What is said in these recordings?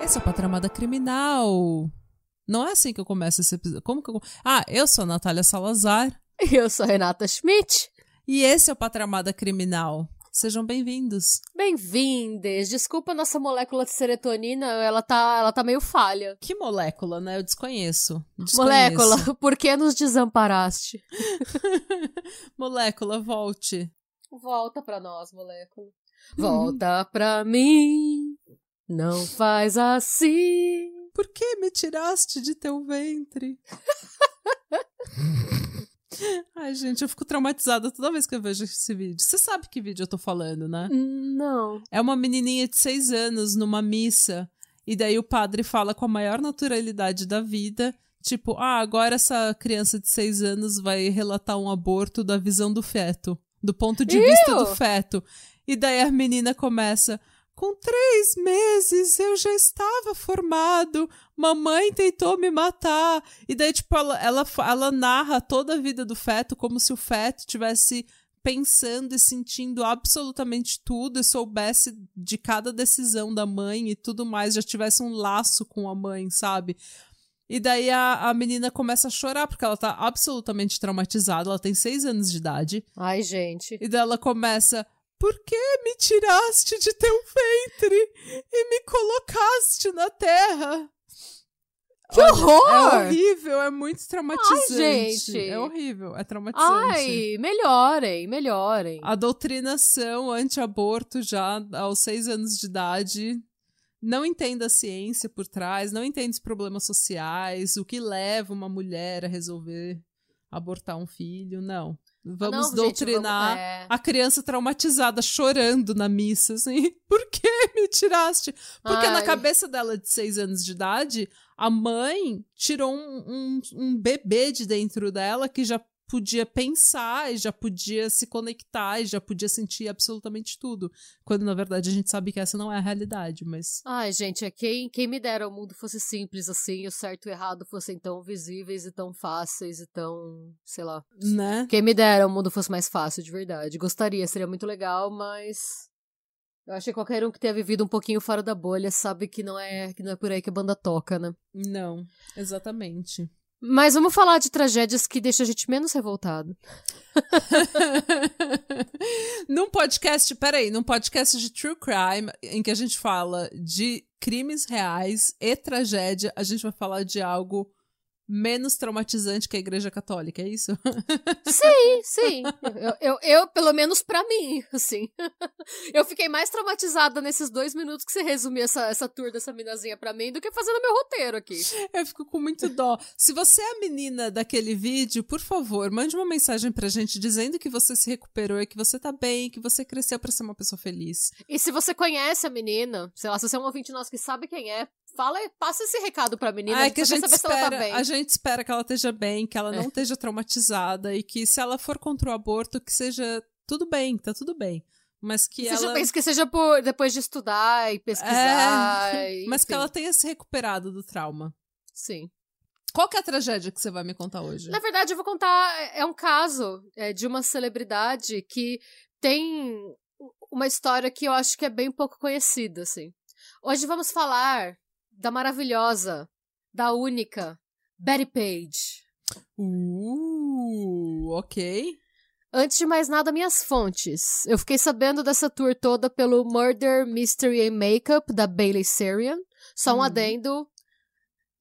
Esse é Patramada Criminal. Não é assim que eu começo esse episódio. Como que eu... Ah, eu sou a Natália Salazar. Eu sou a Renata Schmidt. E esse é o Patramada Criminal. Sejam bem-vindos. Bem-vindes. Desculpa nossa molécula de serotonina, ela tá, ela tá meio falha. Que molécula, né? Eu desconheço. desconheço. Molécula, por que nos desamparaste? molécula, volte. Volta pra nós, molécula. Volta pra mim. Não faz assim. Por que me tiraste de teu ventre? Ai, gente, eu fico traumatizada toda vez que eu vejo esse vídeo. Você sabe que vídeo eu tô falando, né? Não. É uma menininha de seis anos numa missa. E daí o padre fala com a maior naturalidade da vida. Tipo, ah, agora essa criança de seis anos vai relatar um aborto da visão do feto. Do ponto de vista do feto. E daí a menina começa. Com três meses eu já estava formado. Mamãe tentou me matar. E daí, tipo, ela, ela, ela narra toda a vida do feto como se o feto tivesse pensando e sentindo absolutamente tudo e soubesse de cada decisão da mãe e tudo mais, já tivesse um laço com a mãe, sabe? E daí a, a menina começa a chorar porque ela tá absolutamente traumatizada, ela tem seis anos de idade. Ai, gente. E daí ela começa. Por que me tiraste de teu ventre e me colocaste na terra? Que Olha, horror! É horrível, é muito traumatizante. Ai, gente. É horrível, é traumatizante. Ai, melhorem, melhorem. A doutrinação anti-aborto já aos seis anos de idade não entende a ciência por trás, não entende os problemas sociais, o que leva uma mulher a resolver abortar um filho, não. Vamos Não, gente, doutrinar vamos- é. a criança traumatizada chorando na missa, assim. Por que me tiraste? Porque na Ai. cabeça dela de seis anos de idade, a mãe tirou um, um, um bebê de dentro dela que já podia pensar e já podia se conectar e já podia sentir absolutamente tudo. Quando, na verdade, a gente sabe que essa não é a realidade, mas... Ai, gente, é quem, quem me dera o mundo fosse simples assim, o certo e o errado fossem tão visíveis e tão fáceis e tão, sei lá. Né? Quem me dera o mundo fosse mais fácil, de verdade. Gostaria, seria muito legal, mas eu acho que qualquer um que tenha vivido um pouquinho fora da bolha sabe que não é que não é por aí que a banda toca, né? Não, exatamente. Mas vamos falar de tragédias que deixam a gente menos revoltado. num podcast, peraí, num podcast de true crime, em que a gente fala de crimes reais e tragédia, a gente vai falar de algo menos traumatizante que a Igreja Católica, é isso? Sim, sim. Eu, eu, eu, pelo menos pra mim, assim. Eu fiquei mais traumatizada nesses dois minutos que você resumiu essa, essa tour dessa minazinha pra mim do que fazendo meu roteiro aqui. Eu fico com muito dó. Se você é a menina daquele vídeo, por favor, mande uma mensagem pra gente dizendo que você se recuperou e que você tá bem, que você cresceu pra ser uma pessoa feliz. E se você conhece a menina, sei lá, se você é um ouvinte nosso que sabe quem é, fala, passa esse recado pra menina. Ah, é que a gente, tá espera, bem. a gente espera que ela esteja bem, que ela não É. esteja traumatizada e que se ela for contra o aborto, que seja tudo bem, tá tudo bem. Mas que Seja, ela. que seja por, depois de estudar e pesquisar. É, e, mas que enfim. ela tenha se recuperado do trauma. Sim. Qual que é a tragédia que você vai me contar hoje? Na verdade, eu vou contar. É um caso é, de uma celebridade que tem uma história que eu acho que é bem pouco conhecida, assim. Hoje vamos falar da maravilhosa, da única Betty Page. Uh, ok. Antes de mais nada, minhas fontes. Eu fiquei sabendo dessa tour toda pelo Murder, Mystery and Makeup da Bailey Sarian. Só um Uhum. adendo.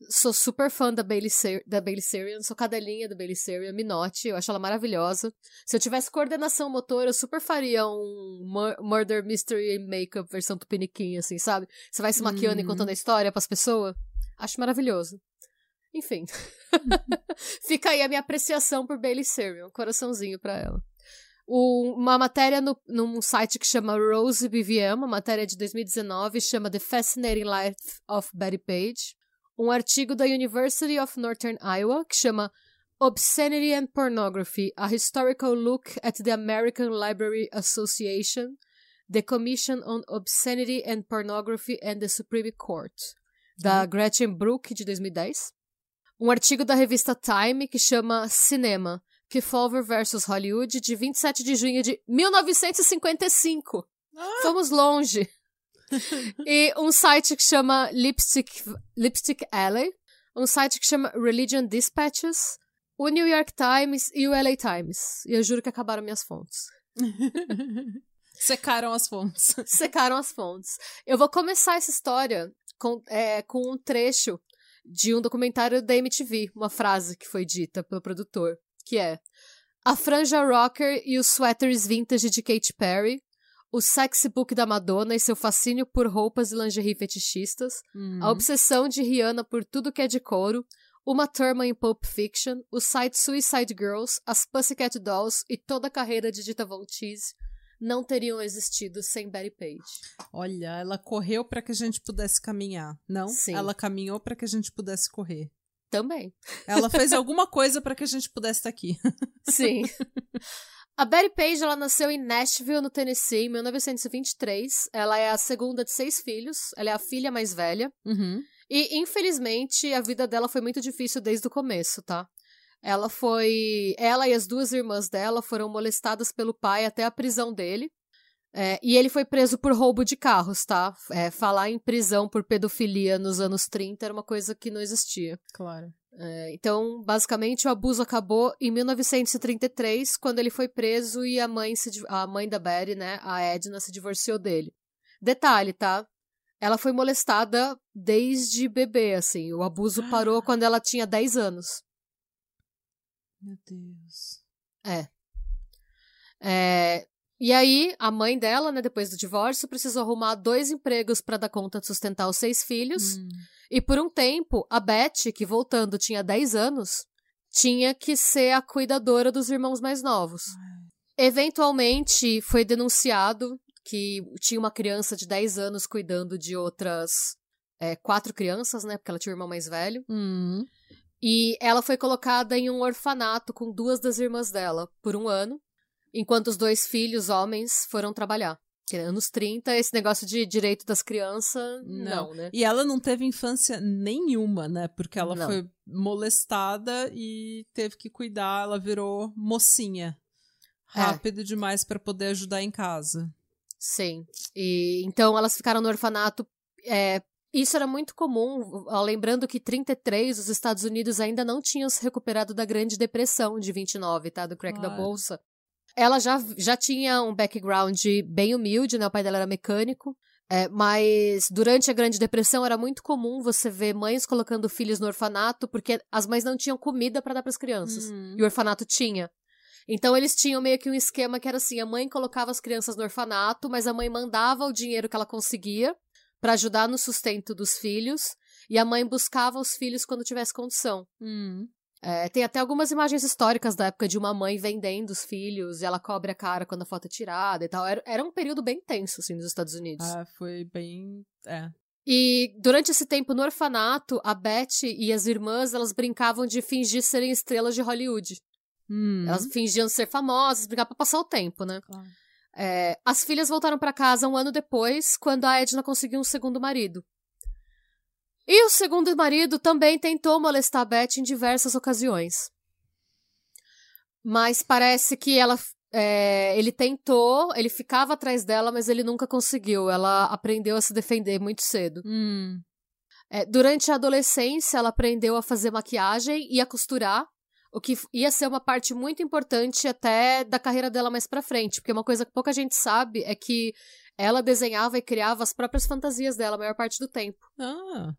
Sou super fã da Bailey, Sar da Bailey Sarian, sou cadelinha da Bailey Sarian, me note, eu acho ela maravilhosa. Se eu tivesse coordenação motor, eu super faria um Mur- Murder, Mystery and Makeup versão tupiniquim, assim, sabe? Você vai se maquiando e Uhum. contando a história pras pessoas. Acho maravilhoso. Enfim. Fica aí a minha apreciação por Bailey Sarian, coraçãozinho pra ela. O- uma matéria no, num site que chama Rose BVM, uma matéria de 2019, chama The Fascinating Life of Betty Page. Um artigo da University of Northern Iowa, que chama Obscenity and Pornography, a historical look at the American Library Association, The Commission on Obscenity and Pornography and the Supreme Court, da Gretchen Brook, de 2010. Um artigo da revista Time que chama Cinema, Kefauver vs. Hollywood, de 27 de junho de 1955. Ah, Fomos longe. e um site que chama Lipstick, Lipstick Alley, um site que chama Religion Dispatches, o New York Times e o LA Times. E eu juro que acabaram minhas fontes. Secaram as fontes. Secaram as fontes. Eu vou começar essa história com, é, com um trecho de um documentário da MTV, uma frase que foi dita pelo produtor, que é a franja rocker e os sweaters vintage de Katy Perry, o sexy book da Madonna e seu fascínio por roupas e lingerie fetichistas, Hum. a obsessão de Rihanna por tudo que é de couro, uma turma em Pulp Fiction, o site Suicide Girls, as Pussycat Dolls e toda a carreira de Dita Von Teese não teriam existido sem Betty Page. Olha, ela correu para que a gente pudesse caminhar. Não? Sim. Ela caminhou para que a gente pudesse correr. Também. Ela fez alguma coisa para que a gente pudesse estar aqui. Sim. A Betty Page, ela nasceu em Nashville, no Tennessee, em 1923. Ela é a segunda de seis filhos. Ela é a filha mais velha. Uhum. E, infelizmente, a vida dela foi muito difícil desde o começo, tá? Ela foi. Ela e as duas irmãs dela foram molestadas pelo pai até a prisão dele. É, e ele foi preso por roubo de carros, tá? É, falar em prisão por pedofilia nos anos 30 era uma coisa que não existia. Claro. É, então, basicamente, o abuso acabou em 1933, quando ele foi preso e a mãe, se, a mãe da Betty, né, a Edna, se divorciou dele. Detalhe, tá? Ela foi molestada desde bebê, assim. O abuso parou quando ela tinha 10 anos. Meu Deus. É, e aí, a mãe dela, né, depois do divórcio, precisou arrumar dois empregos para dar conta de sustentar os seis filhos. Hum. E por um tempo, a Beth, que voltando tinha 10 anos, tinha que ser a cuidadora dos irmãos mais novos. Eventualmente, foi denunciado que tinha uma criança de 10 anos cuidando de outras é, quatro crianças, né? Porque ela tinha um irmão mais velho. Hum. E ela foi colocada em um orfanato com duas das irmãs dela por um ano, enquanto os dois filhos, homens, foram trabalhar. Anos 30, esse negócio de direito das crianças, não, Não. né? E ela não teve infância nenhuma, né? Porque ela Não. foi molestada e teve que cuidar, ela virou mocinha. É. Rápido demais para poder ajudar em casa. Sim. E então elas ficaram no orfanato. é, isso era muito comum, ó, lembrando que 33 os Estados Unidos ainda não tinham se recuperado da Grande Depressão de 29, tá? Do crack da Claro. bolsa. Ela já, já tinha um background bem humilde, né? O pai dela era mecânico. é, mas durante a Grande Depressão era muito comum você ver mães colocando filhos no orfanato porque as mães não tinham comida para dar para as crianças. Hum. E o orfanato tinha. Então eles tinham meio que um esquema que era assim: a mãe colocava as crianças no orfanato, mas a mãe mandava o dinheiro que ela conseguia para ajudar no sustento dos filhos, e a mãe buscava os filhos quando tivesse condição. Hum. É, tem até algumas imagens históricas da época de uma mãe vendendo os filhos e ela cobre a cara quando a foto é tirada e tal. Era, era um período bem tenso, assim, nos Estados Unidos. Ah, foi bem. É. E durante esse tempo no orfanato, a Beth e as irmãs, elas brincavam de fingir serem estrelas de Hollywood. Hum. Elas fingiam ser famosas, brincavam pra passar o tempo, né? Claro. É, as filhas voltaram pra casa um ano depois, quando a Edna conseguiu um segundo marido. E o segundo marido também tentou molestar a Beth em diversas ocasiões. Mas parece que ela. é, ele tentou, ele ficava atrás dela, mas ele nunca conseguiu. Ela aprendeu a se defender muito cedo. Hum. É, durante a adolescência, ela aprendeu a fazer maquiagem e a costurar, o que ia ser uma parte muito importante até da carreira dela mais pra frente, porque uma coisa que pouca gente sabe é que ela desenhava e criava as próprias fantasias dela a maior parte do tempo. Ah.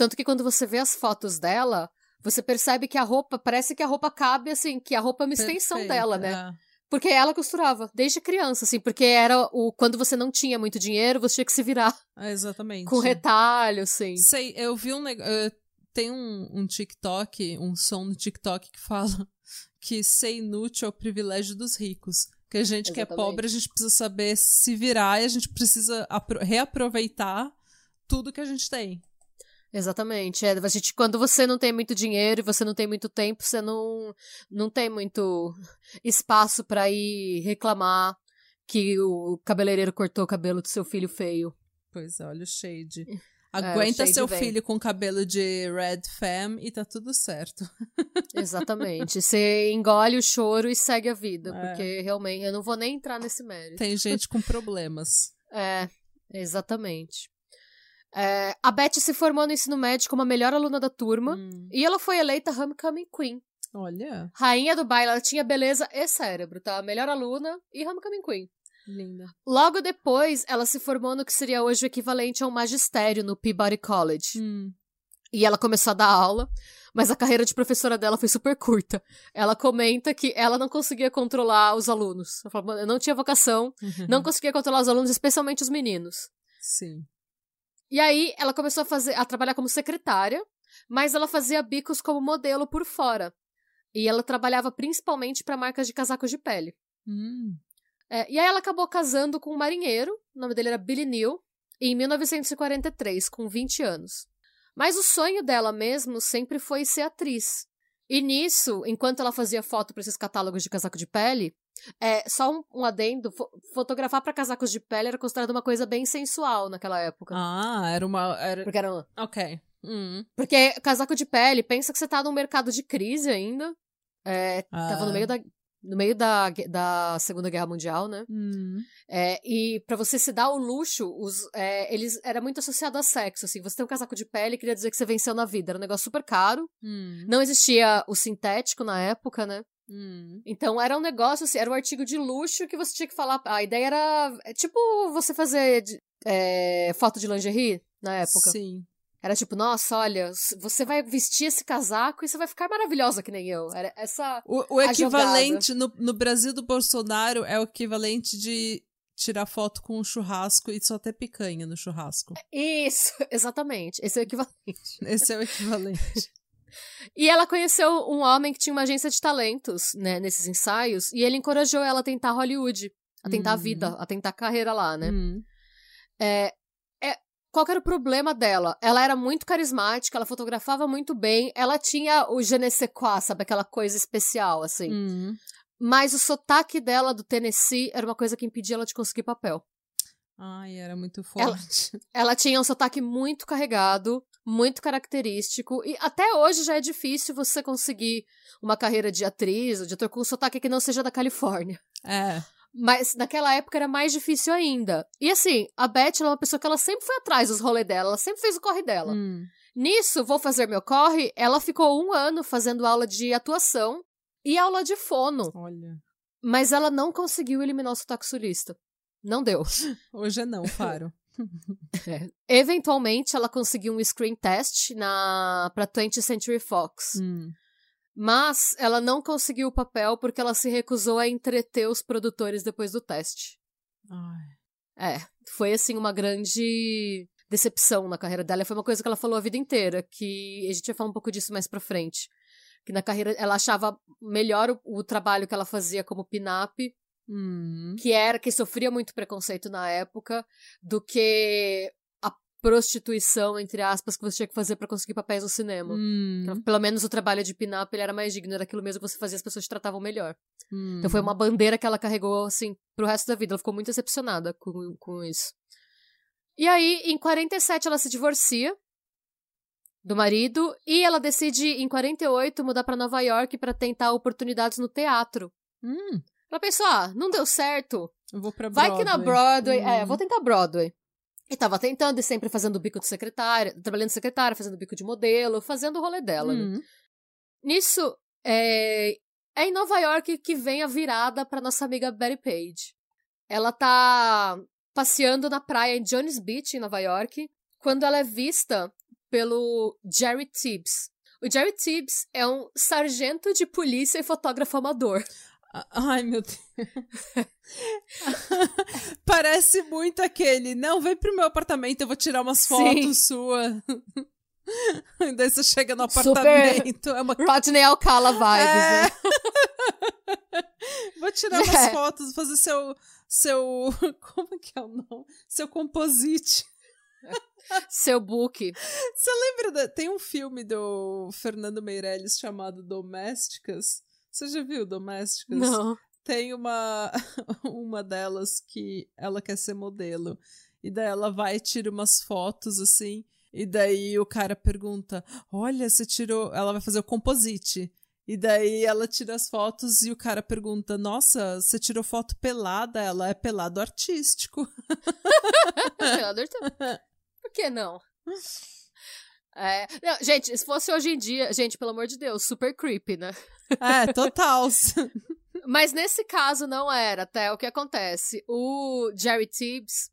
Tanto que quando você vê as fotos dela, você percebe que a roupa, parece que a roupa cabe assim, que a roupa é uma extensão perfeito, dela, né? é. Porque ela costurava, desde criança, assim, porque era o quando você não tinha muito dinheiro, você tinha que se virar É, exatamente. com retalho, assim. Sei, eu vi um negócio. Tem um, um TikTok, um som no TikTok que fala que ser inútil é o privilégio dos ricos. Que a gente que é Exatamente. pobre, a gente precisa saber se virar e a gente precisa apro- reaproveitar tudo que a gente tem. Exatamente. É, a gente, quando você não tem muito dinheiro e você não tem muito tempo, você não, não tem muito espaço para ir reclamar que o cabeleireiro cortou o cabelo do seu filho feio. Pois é, olha o shade. Aguenta shade seu vem. filho com cabelo de red fam e tá tudo certo. Exatamente. Você engole o choro e segue a vida. É. Porque realmente, eu não vou nem entrar nesse mérito. Tem gente com problemas. É, exatamente. É, a Beth se formou no ensino médio como a melhor aluna da turma. Hum, E ela foi eleita Homecoming Queen. olha, Rainha do baile, ela tinha beleza e cérebro, tá? Melhor aluna e Homecoming Queen. linda. Logo depois, ela se formou no que seria hoje o equivalente a um magistério no Peabody College. Hum, E ela começou a dar aula, mas a carreira de professora dela foi super curta. Ela comenta que ela não conseguia controlar os alunos. Ela falou, eu não tinha vocação, não conseguia controlar os alunos, especialmente os meninos. Sim. E aí, ela começou a, fazer, a trabalhar como secretária, mas ela fazia bicos como modelo por fora. E ela trabalhava principalmente para marcas de casacos de pele. Hum, É, e aí ela acabou casando com um marinheiro, o nome dele era Billy Neal, em 1943, com 20 anos. Mas o sonho dela mesmo sempre foi ser atriz. E nisso, enquanto ela fazia foto para esses catálogos de casaco de pele, é, só um, um adendo, fo- fotografar para casacos de pele era considerado uma coisa bem sensual naquela época. Ah, era uma. Era... Porque era, Ok. Hum. porque casaco de pele, pensa que você tá num mercado de crise ainda. É, Tava Ah. no meio da, no meio da, da Segunda Guerra Mundial, né? Hum. É, e pra você se dar o luxo, os, é, eles era muito associado a sexo, assim. Você tem um casaco de pele, queria dizer que você venceu na vida. Era um negócio super caro. Hum. Não existia o sintético na época, né? Hum. Então era um negócio, assim, era um artigo de luxo que você tinha que falar. A ideia era. É tipo você fazer é, foto de lingerie na época. Sim. Era tipo, nossa, olha, você vai vestir esse casaco e você vai ficar maravilhosa que nem eu. Era essa. O, o equivalente no, no Brasil do Bolsonaro é o equivalente de tirar foto com um churrasco e só ter picanha no churrasco. Isso, exatamente. Esse é o equivalente. Esse é o equivalente. E ela conheceu um homem que tinha uma agência de talentos, né, nesses ensaios, e ele encorajou ela a tentar Hollywood, a tentar a Uhum. vida, a tentar a carreira lá, né? Hum. É, é, qual era o problema dela? Ela era muito carismática, ela fotografava muito bem, ela tinha o je ne sais quoi, sabe? Aquela coisa especial, assim. Hum. Mas o sotaque dela do Tennessee era uma coisa que impedia ela de conseguir papel. Ai, era muito Ela- forte. Ela tinha um sotaque muito carregado, muito característico, e até hoje já é difícil você conseguir uma carreira de atriz ou de ator com um sotaque que não seja da Califórnia. É. Mas naquela época era mais difícil ainda. E assim, a Beth ela é uma pessoa que ela sempre foi atrás dos rolês dela, ela sempre fez o corre dela. Hum. Nisso, vou fazer meu corre, ela ficou um ano fazendo aula de atuação e aula de fono. Olha. Mas ela não conseguiu eliminar o sotaque sulista. Não deu. Hoje é não, Faro. Eventualmente, ela conseguiu um screen test na pra 20th Century Fox. Hum. Mas ela não conseguiu o papel porque ela se recusou a entreter os produtores depois do teste. Ai. É, foi assim uma grande decepção na carreira dela. Foi uma coisa que ela falou a vida inteira, que a gente vai falar um pouco disso mais pra frente. Que na carreira ela achava melhor o, o trabalho que ela fazia como pin-up, Hum. que era que sofria muito preconceito na época, do que a prostituição, entre aspas, que você tinha que fazer pra conseguir papéis no cinema. Hum. Então, Pelo menos o trabalho de pin-up era mais digno, era aquilo mesmo que você fazia, as pessoas te tratavam melhor. Hum. Então foi uma bandeira que ela carregou, assim, pro resto da vida. Ela ficou muito decepcionada com, com isso. E aí, em 47, ela se divorcia do marido e ela decide, em 48, mudar pra Nova York pra tentar oportunidades no teatro. Hum. Ela pensou, ah, não deu certo. Eu vou pra Vai que na Broadway. É, Hum. vou tentar Broadway. E tava tentando e sempre fazendo o bico de secretária, trabalhando de secretária, fazendo bico de modelo, fazendo o rolê dela. né? Hum. Nisso, é, é em Nova York que vem a virada pra nossa amiga Betty Page. Ela tá passeando na praia em Jones Beach, em Nova York, quando ela é vista pelo Jerry Tibbs. O Jerry Tibbs é um sargento de polícia e fotógrafo amador. Ai, meu Deus. Parece muito aquele. Não, vem pro meu apartamento, eu vou tirar umas Sim. fotos suas. Daí você chega no Super- apartamento. É uma... Rodney Alcala vibes, É. né? Vou tirar umas É. fotos, fazer seu. Seu. Como que é o nome? Seu composite. Seu book. Você lembra? Da... Tem um filme do Fernando Meirelles chamado Domésticas. Você já viu Domésticas? Não. Tem uma, uma delas que ela quer ser modelo. E daí ela vai e tira umas fotos assim. E daí o cara pergunta: Olha, você tirou. Ela vai fazer o composite. E daí ela tira as fotos e o cara pergunta: Nossa, você tirou foto pelada? Ela é pelado artístico. pelado artístico. Por que não? É, não, gente, se fosse hoje em dia, gente, pelo amor de Deus, super creepy, né? É, total. Mas nesse caso não era, até o que acontece. O Jerry Tibbs,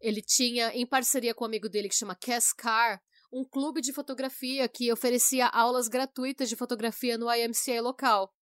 ele tinha, em parceria com um amigo dele que chama Cass Carr, um clube de fotografia que oferecia aulas gratuitas de fotografia no IMCA local.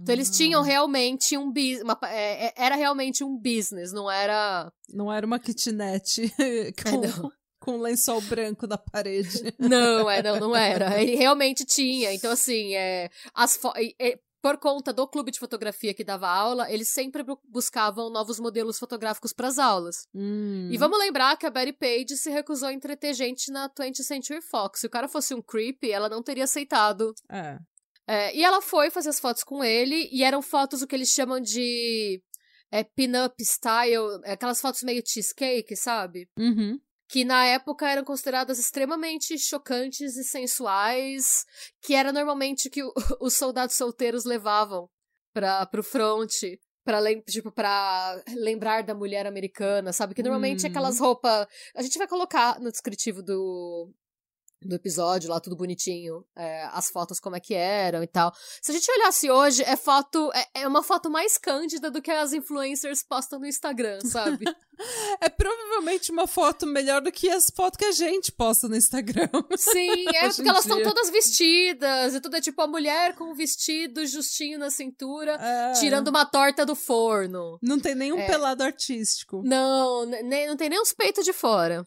Então eles tinham ah. realmente um business, é, é, era realmente um business, não era... Não era uma kitnet com, é, com um lençol branco na parede. Não, é, não, não era. Ele realmente tinha. Então, assim, é, as é, por conta do clube de fotografia que dava aula, eles sempre buscavam novos modelos fotográficos para as aulas. Hum. E vamos lembrar que a Betty Page se recusou a entreter gente na 20th Century Fox. Se o cara fosse um creepy, ela não teria aceitado. É. é e ela foi fazer as fotos com ele, e eram fotos o que eles chamam de é, pin-up style, aquelas fotos meio cheesecake, sabe? Uhum que na época eram consideradas extremamente chocantes e sensuais, que era normalmente que o, os soldados solteiros levavam para pro front. Pra, tipo, lembrar da mulher americana, sabe? Que normalmente hum. aquelas roupas. A gente vai colocar no descritivo do, do episódio lá, tudo bonitinho, é, as fotos como é que eram e tal. Se a gente olhasse hoje, é foto, é, é uma foto mais cândida do que as influencers postam no Instagram, sabe? é provavelmente uma foto melhor do que as fotos que a gente posta no Instagram. Sim, é porque elas estão todas vestidas, e tudo é tipo a mulher com um vestido justinho na cintura, é. tirando uma torta do forno. Não tem nenhum é. pelado artístico. Não, nem, não tem nem os peitos de fora.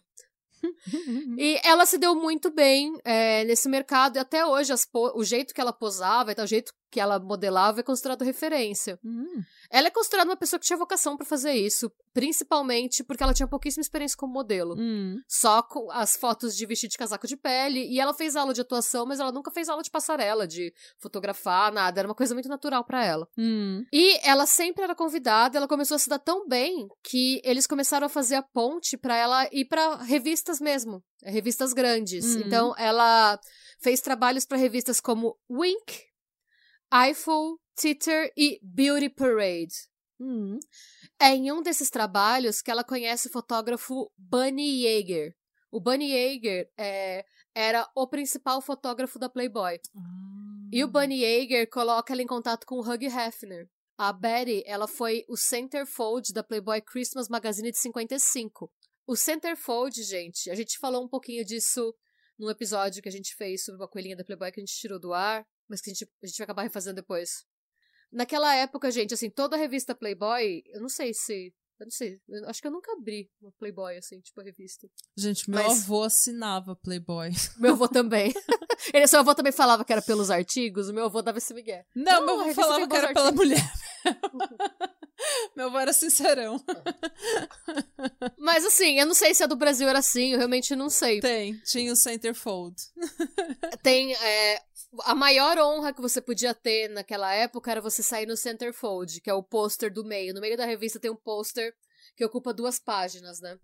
E ela se deu muito bem é, nesse mercado, e até hoje o jeito que ela posava, o jeito que ela modelava é considerado referência. Hum. Ela é considerada uma pessoa que tinha vocação para fazer isso, principalmente porque ela tinha pouquíssima experiência como modelo. Hum. Só com as fotos de vestido de casaco de pele, e ela fez aula de atuação, mas ela nunca fez aula de passarela, de fotografar, nada. Era uma coisa muito natural para ela. Hum. E ela sempre era convidada, ela começou a se dar tão bem que eles começaram a fazer a ponte para ela ir para revistas mesmo, revistas grandes. Hum. Então ela fez trabalhos para revistas como Wink, Eiffel, Titter e Beauty Parade. Hum. É em um desses trabalhos que ela conhece o fotógrafo Bunny Yeager. O Bunny Yeager é, era o principal fotógrafo da Playboy. Hum. E o Bunny Yeager coloca ela em contato com o Hugh Hefner. A Betty, ela foi o centerfold da Playboy Christmas Magazine de 55. O centerfold, gente, a gente falou um pouquinho disso num episódio que a gente fez sobre uma coelhinha da Playboy que a gente tirou do ar mas que a gente, a gente vai acabar refazendo depois. Naquela época, gente, assim, toda a revista Playboy, eu não sei se. Eu não sei, eu acho que eu nunca abri uma Playboy, assim, tipo a revista. Gente, meu mas... avô assinava Playboy. Meu avô também. Ele, seu avô também falava que era pelos artigos, o meu avô dava esse migué. Não, não meu avô falava que era artigos. pela mulher. meu avô era sincerão. Mas assim, eu não sei se a do Brasil era assim, eu realmente não sei. Tem, tinha o Centerfold. Tem, é, a maior honra que você podia ter naquela época era você sair no centerfold, que é o pôster do meio. No meio da revista tem um pôster que ocupa duas páginas, né?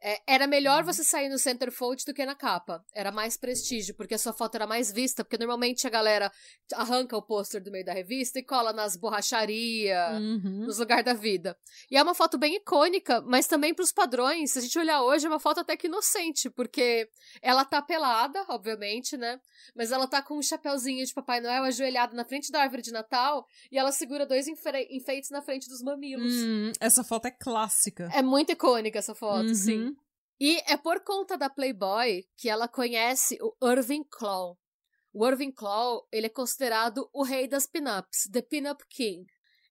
É, era melhor uhum. você sair no centerfold do que na capa. Era mais prestígio, porque a sua foto era mais vista, porque normalmente a galera arranca o pôster do meio da revista e cola nas borracharias, uhum. nos lugares da vida. E é uma foto bem icônica, mas também pros padrões, se a gente olhar hoje, é uma foto até que inocente, porque ela tá pelada, obviamente, né? Mas ela tá com um chapéuzinho de Papai Noel ajoelhado na frente da árvore de Natal e ela segura dois enfeites na frente dos mamilos. Hum, essa foto é clássica. É muito icônica essa foto, uhum. sim. E é por conta da Playboy que ela conhece o Irving Claw. O Irving Claw, ele é considerado o rei das pin-ups, the pin-up king.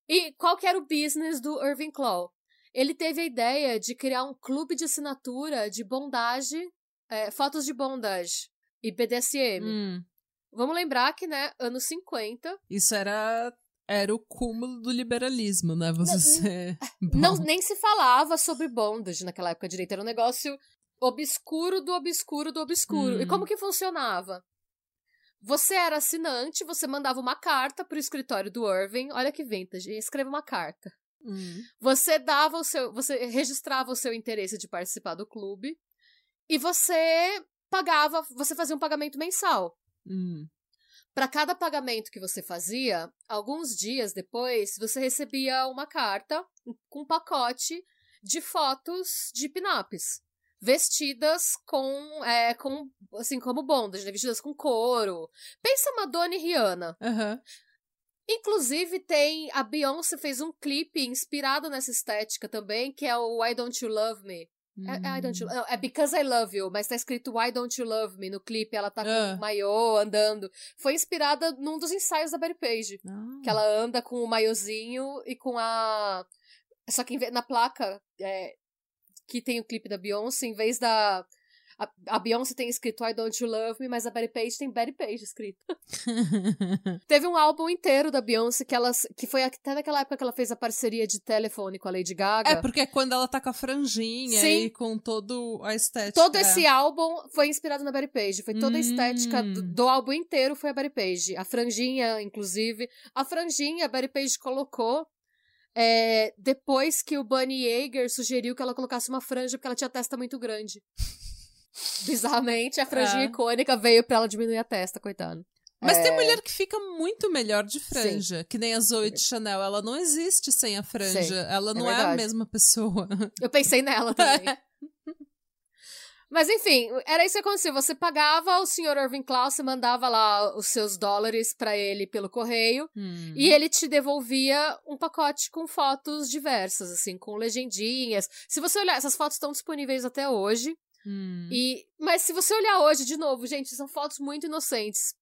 E qual que era o business do Irving Claw? Ele teve a ideia de criar um clube de assinatura de bondage, é, fotos de bondage e BDSM. Hum. Vamos lembrar que, né, anos 50. Isso era era o cúmulo do liberalismo, né? Você não, ser. Não, nem se falava sobre bondage naquela época direito. Era um negócio obscuro do obscuro do obscuro. Hum. E como que funcionava? Você era assinante, você mandava uma carta pro escritório do Irving. Olha que vintage, escreva uma carta. Hum. Você dava o seu, você registrava o seu interesse de participar do clube e você pagava, você fazia um pagamento mensal. Hum. Para cada pagamento que você fazia, alguns dias depois, você recebia uma carta com um pacote de fotos de pinaps. Vestidas com, é, com, assim, como bondage, né? Vestidas com couro. Pensa Madonna e Rihanna. Aham. Inclusive, tem. A Beyoncé fez um clipe inspirado nessa estética também, que é o Why Don't You Love Me. É, é I don't you, não, é Because I Love You, mas tá escrito Why Don't You Love Me no clipe. Ela tá com Ah. o maiô andando. Foi inspirada num dos ensaios da Betty Page. Ah. Que ela anda com o maiôzinho e com a. Só que na placa é, que tem o clipe da Beyoncé, em vez da. A, a Beyoncé tem escrito I Don't You Love Me, mas a Betty Page tem Betty Page escrito. Teve um álbum inteiro da Beyoncé que ela. que foi até naquela época que ela fez a parceria de telefone com a Lady Gaga. É, porque é quando ela tá com a franjinha Sim. e com todo a estética. Todo esse álbum foi inspirado na Betty Page. Foi toda a estética do, Hum. do álbum inteiro foi a Betty Page. A franjinha, inclusive. A franjinha, a Betty Page colocou é, depois que o Bunny Yeager sugeriu que ela colocasse uma franja porque ela tinha testa muito grande. Bizarramente, a franjinha É. icônica veio pra ela diminuir a testa, coitado. Mas tem É. mulher que fica muito melhor de franja, que nem a Zoe de Chanel. Ela não existe sem a franja. Sei, ela não é, a verdade. mesma pessoa. Eu pensei nela também. Mas enfim, era isso que acontecia. Você pagava o Sr. Irving Klaus, você mandava lá os seus dólares pra ele pelo correio. Hum. E ele te devolvia um pacote com fotos diversas, assim, com legendinhas. Se você olhar, essas fotos estão disponíveis até hoje. Hum. E, mas se você olhar hoje, de novo, gente, são fotos muito inocentes.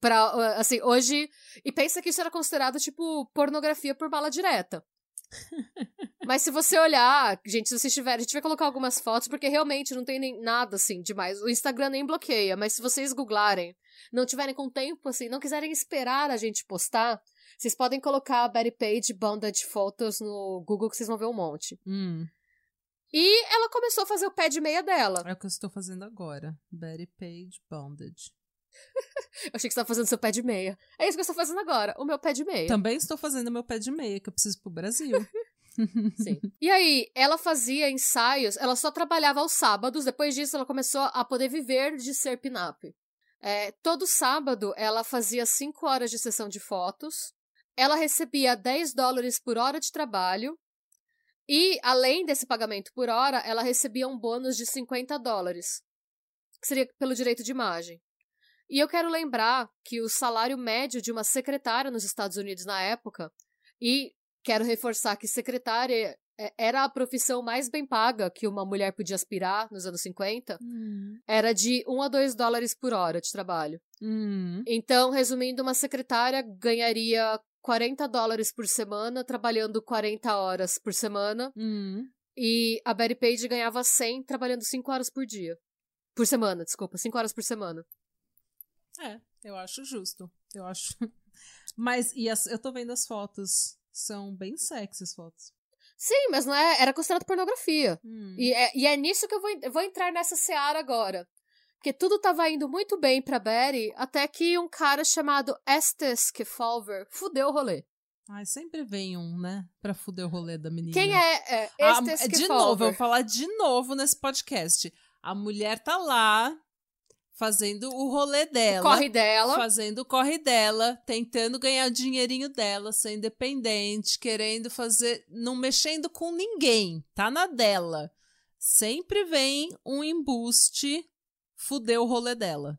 Pra, uh, assim, hoje. E pensa que isso era considerado, tipo, pornografia por bala direta. Mas se você olhar, gente, se vocês tiverem, a gente vai colocar algumas fotos, porque realmente não tem nem nada assim demais. O Instagram nem bloqueia, mas se vocês googlarem, não tiverem com tempo, assim, não quiserem esperar a gente postar, vocês podem colocar a Betty Page Bondage Photos no Google que vocês vão ver um monte. Hum. E ela começou a fazer o pé de meia dela. É o que eu estou fazendo agora. Betty Page Bondage. Eu achei que você estava fazendo seu pé de meia. É isso que eu estou fazendo agora, o meu pé de meia. Também estou fazendo meu pé de meia, que eu preciso pro Brasil. Sim. E aí, ela fazia ensaios, ela só trabalhava aos sábados, depois disso ela começou a poder viver de ser pin-up. É, todo sábado ela fazia 5 horas de sessão de fotos, ela recebia 10 dólares por hora de trabalho, e além desse pagamento por hora, ela recebia um bônus de 50 dólares, que seria pelo direito de imagem. E eu quero lembrar que o salário médio de uma secretária nos Estados Unidos na época, e quero reforçar que secretária é, era a profissão mais bem paga que uma mulher podia aspirar nos anos 50, hum. era de 1 a 2 dólares por hora de trabalho. Hum. Então, resumindo, uma secretária ganharia 40 dólares por semana, trabalhando 40 horas por semana, Hum. e a Betty Page ganhava 100 trabalhando 5 horas por dia. Por semana, desculpa, 5 horas por semana. É, eu acho justo. Eu acho. Mas, e as, eu tô vendo as fotos. São bem sexy as fotos. Sim, mas não é, era considerado pornografia. Hum. E é, e é nisso que eu vou, eu vou entrar nessa seara agora. Porque tudo tava indo muito bem pra Betty, até que um cara chamado Estes Kefalver fudeu o rolê. Ai, sempre vem um, né? Pra fuder o rolê da menina. Quem é, é Ah, Estes de Kefalver? novo, eu vou falar de novo nesse podcast. A mulher tá lá fazendo o rolê dela. Corre dela. Fazendo o corre dela, tentando ganhar o dinheirinho dela, ser independente, querendo fazer. não mexendo com ninguém. Tá na dela. Sempre vem um embuste fuder o rolê dela.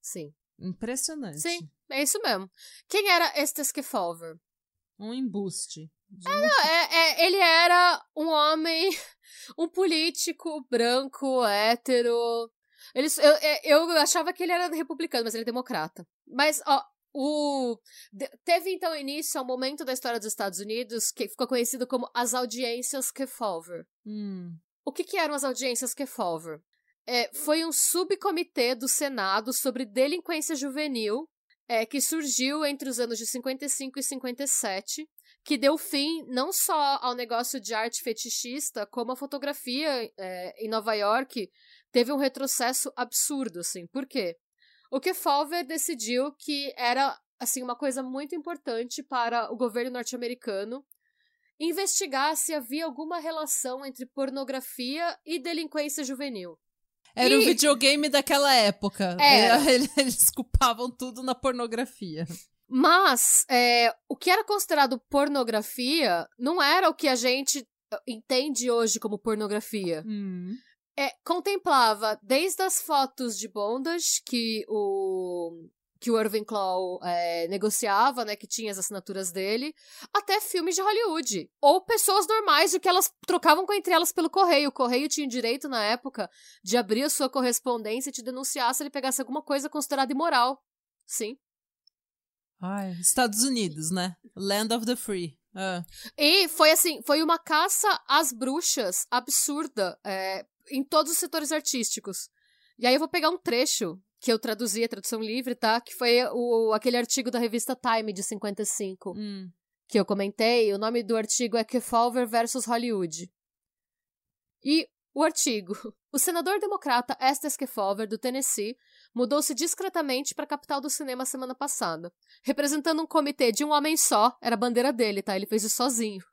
Sim. Impressionante. Sim, é isso mesmo. Quem era Estes Kefalver? Um embuste. De- É, é, ele era um homem, um político branco, hétero. Ele, eu, é, eu achava que ele era republicano, mas ele é democrata. Mas, ó, o. de- teve então início ao momento da história dos Estados Unidos que ficou conhecido como as audiências Kefauver. Hum. O que, que eram as audiências Kefauver? É, foi um subcomitê do Senado sobre delinquência juvenil é, que surgiu entre os anos de 55 e 57, que deu fim não só ao negócio de arte fetichista, como a fotografia é, em Nova York teve um retrocesso absurdo, assim. Por quê? O Kefauver decidiu que era assim uma coisa muito importante para o governo norte-americano investigar se havia alguma relação entre pornografia e delinquência juvenil. Era o videogame daquela época. Era. Eles culpavam tudo na pornografia. Mas é, o que era considerado pornografia não era o que a gente entende hoje como pornografia. Hum. É, contemplava desde as fotos de bondage que o que o Irving Claw é, negociava, né, que tinha as assinaturas dele, até filmes de Hollywood. Ou pessoas normais, o que elas trocavam com entre elas pelo correio. O correio tinha o direito, na época, de abrir a sua correspondência e te denunciar se ele pegasse alguma coisa considerada imoral. Sim. Ai, Estados Unidos, né? Land of the Free. Ah. E foi assim, foi uma caça às bruxas absurda é, em todos os setores artísticos. E aí eu vou pegar um trecho que eu traduzi, a tradução livre, tá? Que foi o, aquele artigo da revista Time de 55. Hum. Que eu comentei. O nome do artigo é Kefauver versus Hollywood. E o artigo. O senador democrata Estes Kefauver, do Tennessee, mudou-se discretamente para a capital do cinema semana passada, representando um comitê de um homem só, era a bandeira dele, tá? Ele fez isso sozinho.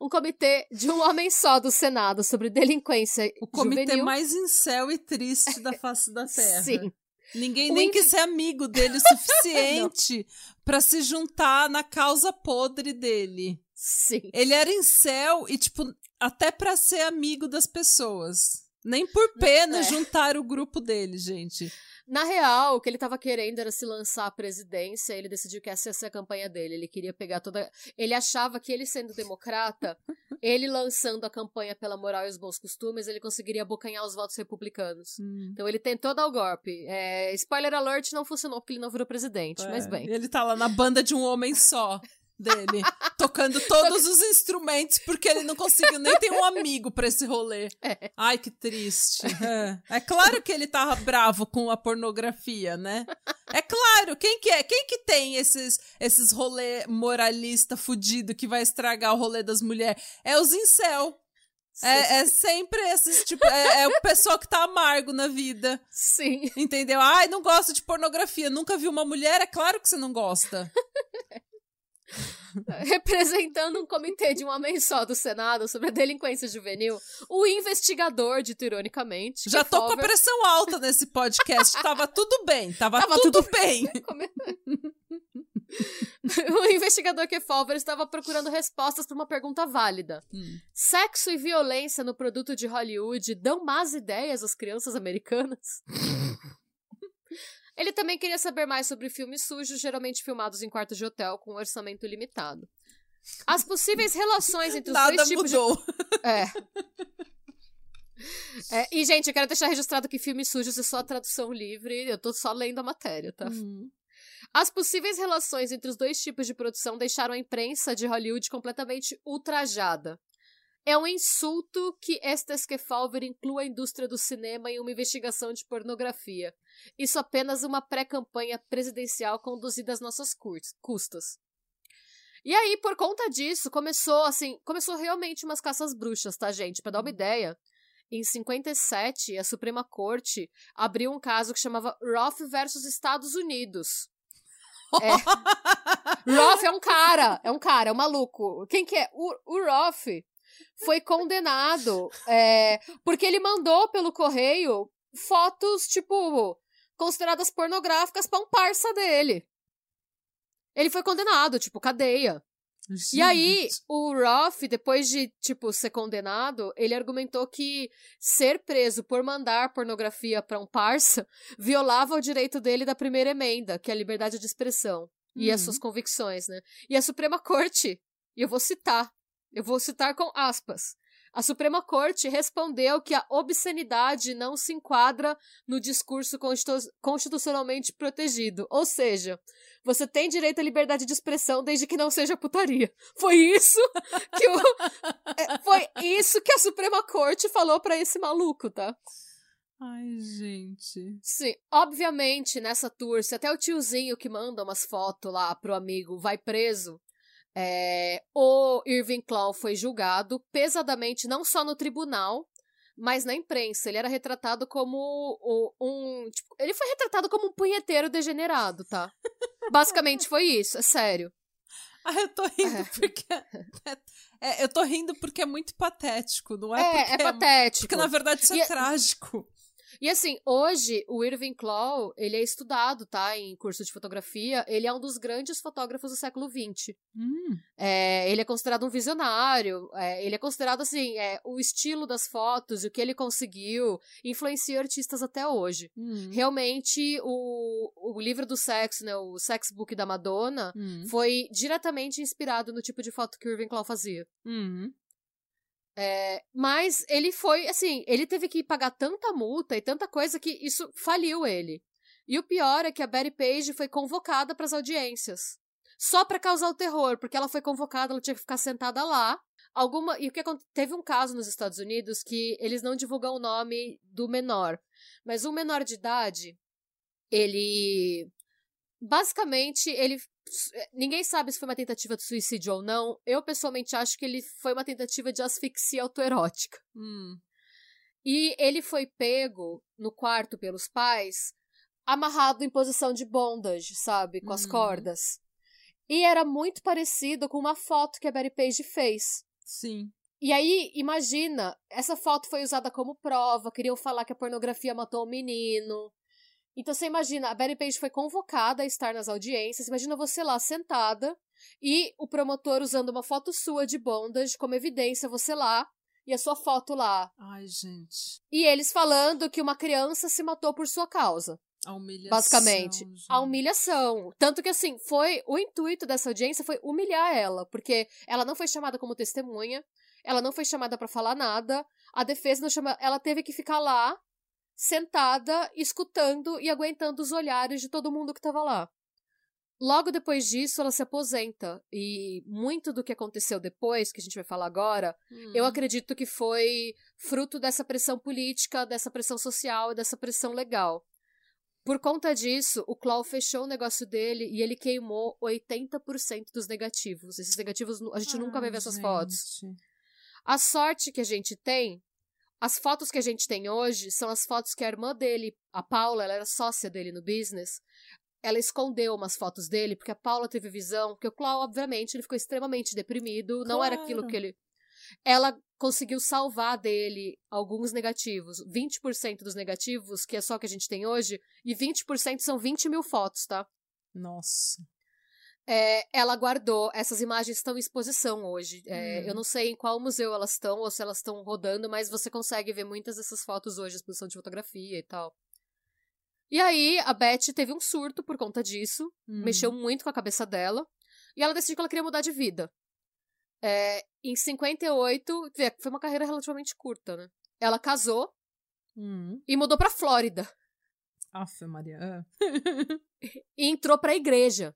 Um comitê de um homem só do Senado sobre delinquência O comitê juvenil. mais incel e triste da face da Terra. Sim. Ninguém O nem quis ser amigo dele o suficiente pra se juntar na causa podre dele. Sim. Ele era incel e, tipo, até pra ser amigo das pessoas. Nem por pena É. juntar o grupo dele, gente. Na real, o que ele tava querendo era se lançar à presidência, ele decidiu que essa ia ser a campanha dele. Ele queria pegar toda. Ele achava que ele sendo democrata, ele lançando a campanha pela moral e os bons costumes, ele conseguiria abocanhar os votos republicanos. Então ele tentou dar o golpe. É, Spoiler alert, não funcionou porque ele não virou presidente, mas É, bem. Ele tá lá na banda de um homem só dele, tocando todos os instrumentos, porque ele não conseguiu nem ter um amigo pra esse rolê. É. Ai, que triste. É. É claro que ele tava bravo com a pornografia, né? É claro, quem que é? Quem que tem esses, esses rolê moralista fudido que vai estragar o rolê das mulheres? É os incel. É, é sempre esses, tipo, é, é o pessoal que tá amargo na vida. Sim. Entendeu? Ai, não gosto de pornografia, nunca vi uma mulher, é claro que você não gosta. Representando um comitê de um homem só do Senado sobre a delinquência juvenil, o investigador, dito ironicamente. Já tô com a pressão alta nesse podcast, tava tudo bem, tava, Tava tudo, tudo bem. o investigador Kefauver estava procurando respostas para uma pergunta válida. Hum. Sexo e violência no produto de Hollywood dão más ideias às crianças americanas? Ele também queria saber mais sobre filmes sujos, geralmente filmados em quartos de hotel com um orçamento limitado. As possíveis relações entre os Nada dois tipos de mudou. É. É, e, gente, eu quero deixar registrado que filmes sujos é só a tradução livre, eu tô só lendo a matéria, tá? Hum. As possíveis relações entre os dois tipos de produção deixaram a imprensa de Hollywood completamente ultrajada. É um insulto que Estes Kefauver inclua a indústria do cinema em uma investigação de pornografia. Isso apenas uma pré-campanha presidencial conduzida às nossas custas. E aí, por conta disso, começou assim, começou realmente umas caças bruxas, tá, gente? Pra dar uma ideia, em 57, a Suprema Corte abriu um caso que chamava Roth versus Estados Unidos. É. Roth é um cara, é um cara, é um maluco. Quem que é? O, o Roth foi condenado é, porque ele mandou pelo correio fotos, tipo, consideradas pornográficas pra um parça dele. Ele foi condenado, tipo, cadeia. E aí, Gente. o Roth, depois de, tipo, ser condenado, ele argumentou que ser preso por mandar pornografia pra um parça violava o direito dele da primeira emenda, que é a liberdade de expressão. E as Uhum. suas convicções, né? E a Suprema Corte, e eu vou citar, eu vou citar com aspas. A Suprema Corte respondeu que a obscenidade não se enquadra no discurso constitu- constitucionalmente protegido. Ou seja, você tem direito à liberdade de expressão desde que não seja putaria. Foi isso que o, é, foi isso que a Suprema Corte falou pra esse maluco, tá? Ai, gente. Sim, obviamente, nessa tour, se até o tiozinho que manda umas fotos lá pro amigo vai preso, É, o Irving Klaw foi julgado pesadamente, não só no tribunal, mas na imprensa. Ele era retratado como um. Tipo, ele foi retratado como um punheteiro degenerado, tá? Basicamente foi isso, é sério. Ah, eu tô rindo é. porque. É, é, eu tô rindo porque é muito patético, não é? É, é, é patético. Porque na verdade isso é, é trágico. E assim, hoje o Irving Klaw, ele é estudado, tá, em curso de fotografia. Ele é um dos grandes fotógrafos do século XX. Hum. É, ele é considerado um visionário. É, ele é considerado, assim, é, o estilo das fotos, o que ele conseguiu, influencia artistas até hoje. Hum. Realmente, o, o livro do sexo, né, o Sex Book da Madonna, hum. foi diretamente inspirado no tipo de foto que o Irving Klaw fazia. Hum. É, mas ele foi, assim, ele teve que pagar tanta multa e tanta coisa que isso faliu ele. E o pior é que a Betty Page foi convocada para as audiências. Só para causar o terror, porque ela foi convocada, ela tinha que ficar sentada lá. Alguma e o que teve um caso nos Estados Unidos que eles não divulgam o nome do menor, mas um menor de idade, ele basicamente ele Ninguém sabe se foi uma tentativa de suicídio ou não. Eu, pessoalmente, acho que ele foi uma tentativa de asfixia autoerótica. Hum. E ele foi pego no quarto pelos pais, amarrado em posição de bondage, sabe? Com as uhum. cordas. E era muito parecido com uma foto que a Betty Page fez. Sim. E aí, imagina, essa foto foi usada como prova, queriam falar que a pornografia matou o menino. Então você imagina, a Betty Page foi convocada a estar nas audiências, imagina você lá sentada e o promotor usando uma foto sua de bondage como evidência, você lá e a sua foto lá. Ai, gente. E eles falando que uma criança se matou por sua causa. A humilhação. Basicamente. Gente. A humilhação. Tanto que, assim, foi. O intuito dessa audiência foi humilhar ela. Porque ela não foi chamada como testemunha. Ela não foi chamada para falar nada. A defesa não chama. Ela teve que ficar lá sentada, escutando e aguentando os olhares de todo mundo que estava lá. Logo depois disso, ela se aposenta. E muito do que aconteceu depois, que a gente vai falar agora, hum. eu acredito que foi fruto dessa pressão política, dessa pressão social e dessa pressão legal. Por conta disso, o Claw fechou o negócio dele e ele queimou 80% dos negativos. Esses negativos, a gente Ai, nunca vai ver essas gente. fotos. A sorte que a gente tem as fotos que a gente tem hoje são as fotos que a irmã dele, a Paula, ela era sócia dele no business. Ela escondeu umas fotos dele, porque a Paula teve visão, que o Clau, obviamente, ele ficou extremamente deprimido, claro. não era aquilo que ele. Ela conseguiu salvar dele alguns negativos. 20% dos negativos, que é só que a gente tem hoje, e 20% são 20 mil fotos, tá? Nossa é, ela guardou. Essas imagens estão em exposição hoje. É, hum. Eu não sei em qual museu elas estão ou se elas estão rodando, mas você consegue ver muitas dessas fotos hoje, exposição de fotografia e tal. E aí, a Beth teve um surto por conta disso, hum. mexeu muito com a cabeça dela, e ela decidiu que ela queria mudar de vida. É, em 58, foi uma carreira relativamente curta, né? Ela casou hum. e mudou pra Flórida. Aff, Maria. e entrou pra igreja.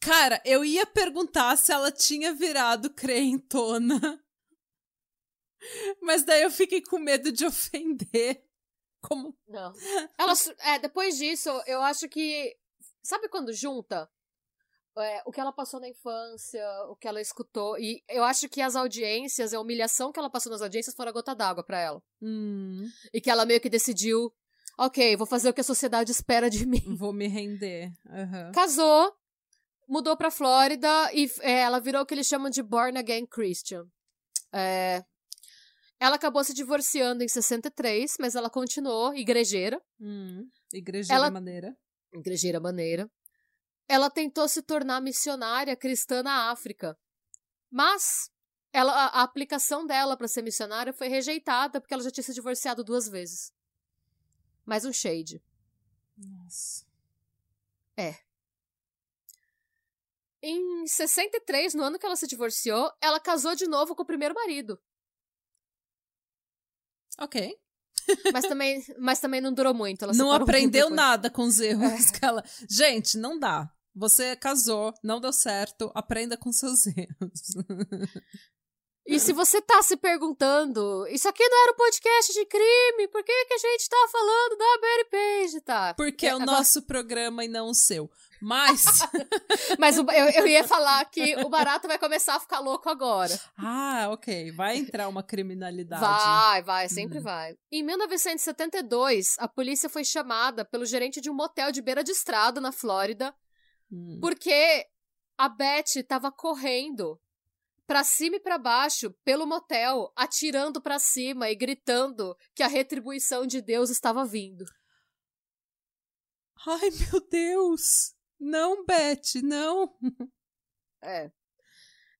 Cara, eu ia perguntar se ela tinha virado crentona. Mas daí eu fiquei com medo de ofender. Como? Não. Ela, é, depois disso, eu acho que. Sabe quando junta? É, o que ela passou na infância, o que ela escutou. E eu acho que as audiências, a humilhação que ela passou nas audiências foram a gota d'água para ela. Hum. E que ela meio que decidiu: ok, vou fazer o que a sociedade espera de mim. Vou me render. Uhum. Casou, mudou pra Flórida e é, ela virou o que eles chamam de Born Again Christian. É, ela acabou se divorciando em 63, mas ela continuou igrejeira. Hum, igrejeira ela, maneira. Igrejeira maneira. Ela tentou se tornar missionária cristã na África. Mas ela, a, a aplicação dela para ser missionária foi rejeitada porque ela já tinha se divorciado duas vezes. Mais um shade. Nossa. É. Em 63, no ano que ela se divorciou, ela casou de novo com o primeiro marido. Ok. Mas também, mas também não durou muito. Ela não aprendeu nada com os erros é. que ela. Gente, não dá. Você casou, não deu certo, aprenda com seus erros. E se você tá se perguntando, isso aqui não era um podcast de crime, por que, que a gente tá falando da Mary Page, tá? Porque é o nosso programa e não o seu. Mas. Mas o, eu, eu ia falar que o barato vai começar a ficar louco agora. Ah, ok. Vai entrar uma criminalidade. Vai, vai, sempre hum. vai. Em 1972, a polícia foi chamada pelo gerente de um motel de beira de estrada na Flórida, hum. porque a Beth estava correndo para cima e para baixo pelo motel, atirando para cima e gritando que a retribuição de Deus estava vindo. Ai, meu Deus! Não, Beth, não! É.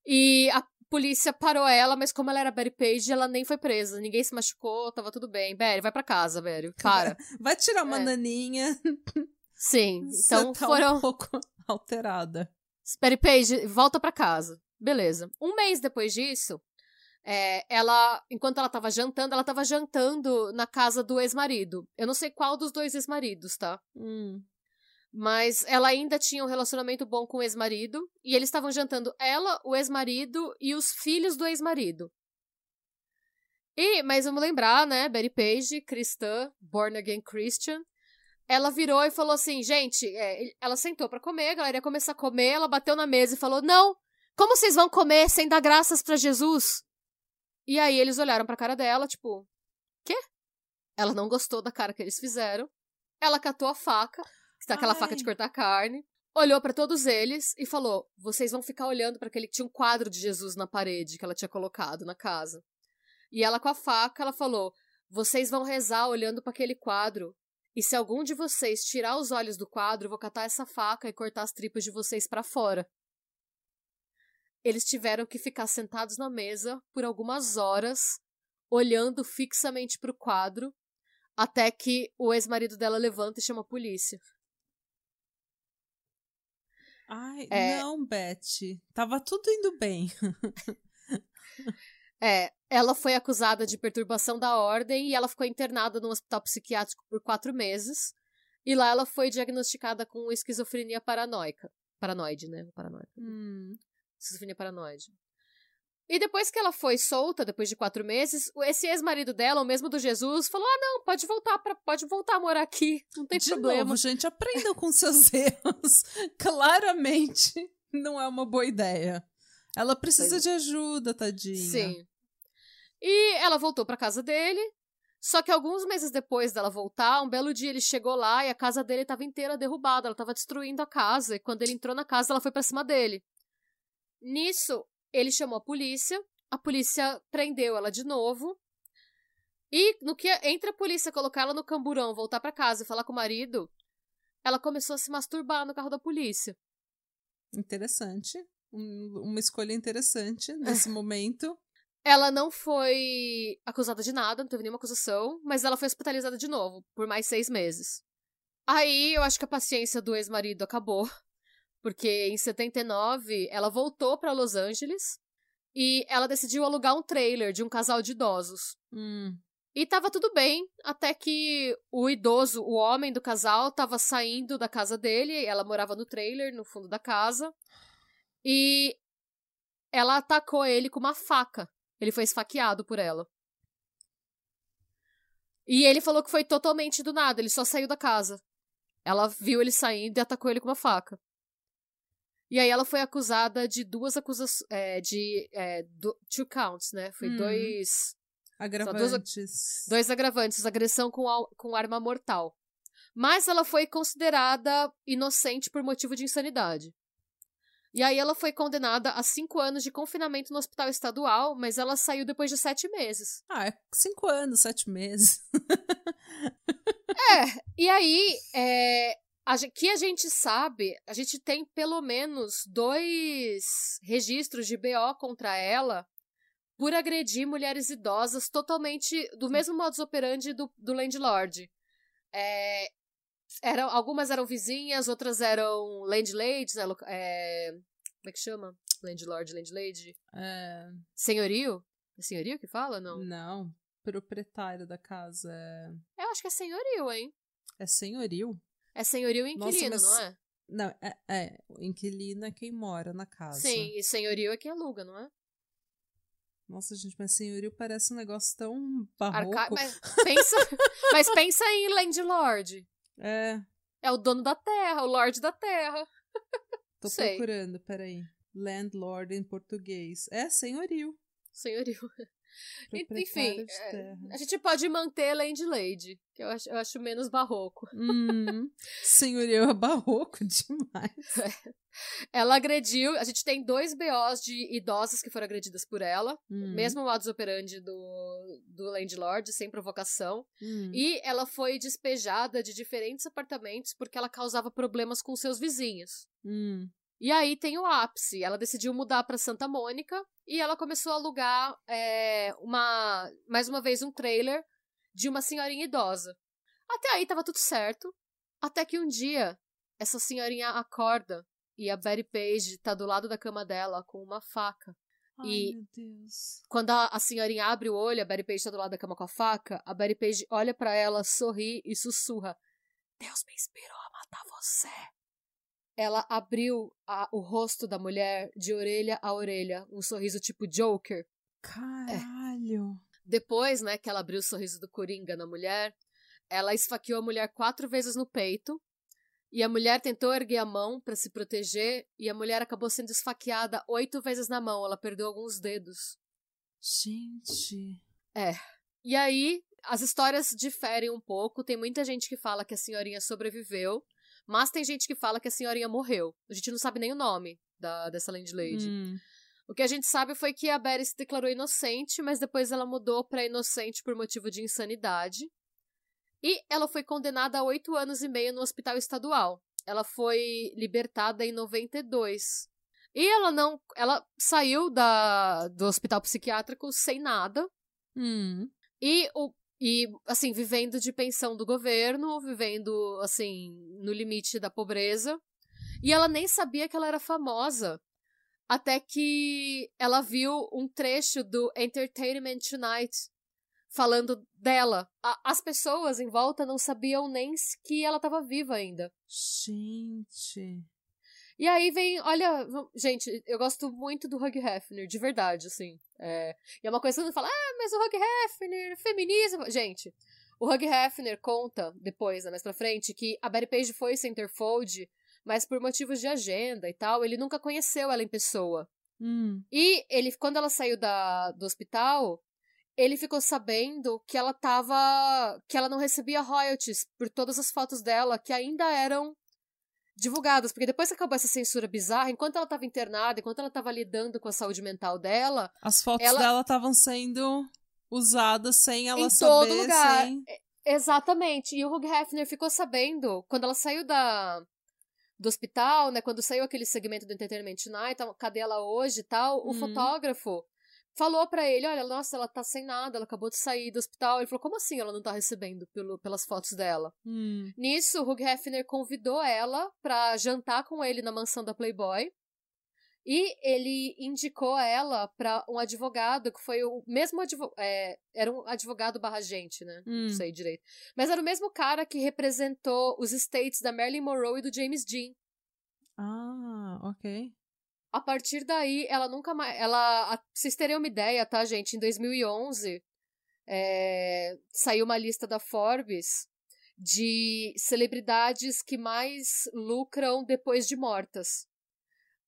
E a polícia parou ela, mas como ela era Betty Page, ela nem foi presa. Ninguém se machucou, tava tudo bem. Betty, vai para casa, velho. Para. Vai tirar uma é. naninha. Sim, então Você tá foram. um pouco alterada. Betty Page, volta para casa. Beleza. Um mês depois disso, é, ela, enquanto ela tava jantando, ela tava jantando na casa do ex-marido. Eu não sei qual dos dois ex-maridos, tá? Hum. Mas ela ainda tinha um relacionamento bom com o ex-marido. E eles estavam jantando ela, o ex-marido e os filhos do ex-marido. E, mas vamos lembrar, né? Betty Page, cristã, born again Christian. Ela virou e falou assim: gente, é, ela sentou para comer, a galera ia começar a comer, ela bateu na mesa e falou: não, como vocês vão comer sem dar graças para Jesus? E aí eles olharam pra cara dela, tipo, quê? Ela não gostou da cara que eles fizeram. Ela catou a faca, que tá aquela Ai. faca de cortar carne, olhou para todos eles e falou: "Vocês vão ficar olhando para aquele tinha um quadro de Jesus na parede que ela tinha colocado na casa". E ela com a faca, ela falou: "Vocês vão rezar olhando para aquele quadro. E se algum de vocês tirar os olhos do quadro, eu vou catar essa faca e cortar as tripas de vocês para fora" eles tiveram que ficar sentados na mesa por algumas horas, olhando fixamente para o quadro, até que o ex-marido dela levanta e chama a polícia. Ai, é... não, Beth. Tava tudo indo bem. é, ela foi acusada de perturbação da ordem e ela ficou internada num hospital psiquiátrico por quatro meses. E lá ela foi diagnosticada com esquizofrenia paranoica. Paranoide, né? Paranoica. Hum esquizofrenia paranoide. E depois que ela foi solta, depois de quatro meses, esse ex-marido dela, o mesmo do Jesus, falou: Ah, não, pode voltar para pode voltar a morar aqui, não tem de problema. Novo, gente, aprendam com seus erros. Claramente não é uma boa ideia. Ela precisa pois de ajuda, tadinha. Sim. E ela voltou para casa dele. Só que alguns meses depois dela voltar, um belo dia ele chegou lá e a casa dele estava inteira derrubada, ela estava destruindo a casa. E quando ele entrou na casa, ela foi para cima dele. Nisso, ele chamou a polícia, a polícia prendeu ela de novo. E no que entre a polícia colocar ela no camburão, voltar para casa e falar com o marido, ela começou a se masturbar no carro da polícia. Interessante. Um, uma escolha interessante nesse momento. Ela não foi acusada de nada, não teve nenhuma acusação, mas ela foi hospitalizada de novo, por mais seis meses. Aí eu acho que a paciência do ex-marido acabou. Porque em 79 ela voltou para Los Angeles e ela decidiu alugar um trailer de um casal de idosos. Hum. E tava tudo bem, até que o idoso, o homem do casal, tava saindo da casa dele, ela morava no trailer, no fundo da casa, e ela atacou ele com uma faca. Ele foi esfaqueado por ela. E ele falou que foi totalmente do nada, ele só saiu da casa. Ela viu ele saindo e atacou ele com uma faca. E aí ela foi acusada de duas acusações. É, de. É, do, two counts, né? Foi hum. dois. Agravantes. Dois, dois, agravantes, agressão com, com arma mortal. Mas ela foi considerada inocente por motivo de insanidade. E aí ela foi condenada a cinco anos de confinamento no hospital estadual, mas ela saiu depois de sete meses. Ah, é cinco anos, sete meses. é, e aí é, a, que a gente sabe, a gente tem pelo menos dois registros de BO contra ela por agredir mulheres idosas totalmente do mesmo modus operandi do, do landlord. É, eram, algumas eram vizinhas, outras eram landladies, né, é, como é que chama? Landlord, landlady? É... Senhorio? É senhorio que fala, não? Não, proprietário da casa. É... Eu acho que é senhorio, hein? É senhorio? É senhorio e inquilino, Nossa, não é? Não, é, é. O inquilino é quem mora na casa. Sim, e senhorio é quem aluga, não é? Nossa, gente, mas senhorio parece um negócio tão barroco. Arca... Mas, pensa, mas pensa em landlord. É. É o dono da terra, o Lorde da terra. Tô Sei. procurando, peraí. Landlord em português. É senhorio. Senhorio. Enfim, é, a gente pode manter Land Lady, que eu acho, eu acho menos barroco. Hum, senhorio é barroco demais. Ela agrediu. A gente tem dois BOs de idosas que foram agredidas por ela. Hum, Mesmo o modus operandi do, do landlord, sem provocação. hum. E ela foi despejada de diferentes apartamentos porque ela causava problemas com seus vizinhos. Hum. E aí tem o ápice. Ela decidiu mudar para Santa Mônica e ela começou a alugar é, uma, mais uma vez um trailer de uma senhorinha idosa. Até aí tava tudo certo. Até que um dia essa senhorinha acorda e a Betty Page tá do lado da cama dela com uma faca. Ai, E- meu Deus. Quando a, a senhorinha abre o olho, a Betty Page tá do lado da cama com a faca, a Betty Page olha pra ela, sorri e sussurra: Deus me inspirou a matar você. Ela abriu a- o rosto da mulher de orelha a orelha, um sorriso tipo Joker. Caralho. Depois, né, que ela abriu o sorriso do Coringa na mulher, ela esfaqueou a mulher quatro vezes no peito. E a mulher tentou erguer a mão pra se proteger, e a mulher acabou sendo esfaqueada oito vezes na mão. Ela perdeu alguns dedos. Gente. E aí, as histórias diferem um pouco. Tem muita gente que fala que a senhorinha sobreviveu, mas tem gente que fala que a senhorinha morreu. A gente não sabe nem o nome da, dessa landlady. Hum. O que a gente sabe foi que a Betty se declarou inocente, mas depois ela mudou pra inocente por motivo de insanidade. E ela foi condenada a oito anos e meio no hospital estadual. Ela foi libertada em 92. E ela não. Ela saiu da, do hospital psiquiátrico sem nada. Hum. E, o, e, assim, vivendo de pensão do governo, vivendo, assim, no limite da pobreza. E ela nem sabia que ela era famosa. Até que ela viu um trecho do Entertainment Tonight falando dela. A- as pessoas em volta não sabiam nem que ela estava viva ainda. Gente. E aí vem, olha, gente, eu gosto muito do Hugh Hefner, de verdade, assim. É, e é uma coisa que mundo fala, ah, mas o Hugh Hefner, feminismo. Gente, o Hugh Hefner conta depois, né, mais pra frente, que a Betty Page foi Centerfold, mas por motivos de agenda e tal, ele nunca conheceu ela em pessoa. Hum. E ele, quando ela saiu da, do hospital, ele ficou sabendo que ela tava. que ela não recebia royalties por todas as fotos dela que ainda eram divulgadas. Porque depois que acabou essa censura bizarra, enquanto ela tava internada, enquanto ela tava lidando com a saúde mental dela, As fotos Ela- dela estavam sendo usadas sem ela Em saber. todo lugar. Sem... Exatamente. E o Hugh Hefner ficou sabendo, quando ela saiu da, do hospital, né? Quando saiu aquele segmento do Entertainment Tonight, cadê ela hoje e tal, o Uhum. fotógrafo falou pra ele, olha, nossa, ela tá sem nada, ela acabou de sair do hospital. Ele falou, como assim ela não tá recebendo pelo, pelas fotos dela? Hum. Nisso, o Hugh Hefner convidou ela pra jantar com ele na mansão da Playboy. E ele indicou ela pra um advogado, que foi o mesmo advogado. era um advogado barra gente, né? Hum. Não sei direito. Mas era o mesmo cara que representou os estates da Marilyn Monroe e do James Dean. Ah, ok. A partir daí, ela nunca mais. Ela. a- vocês terem uma ideia, tá, gente? Em 2011, é, saiu uma lista da Forbes de celebridades que mais lucram depois de mortas.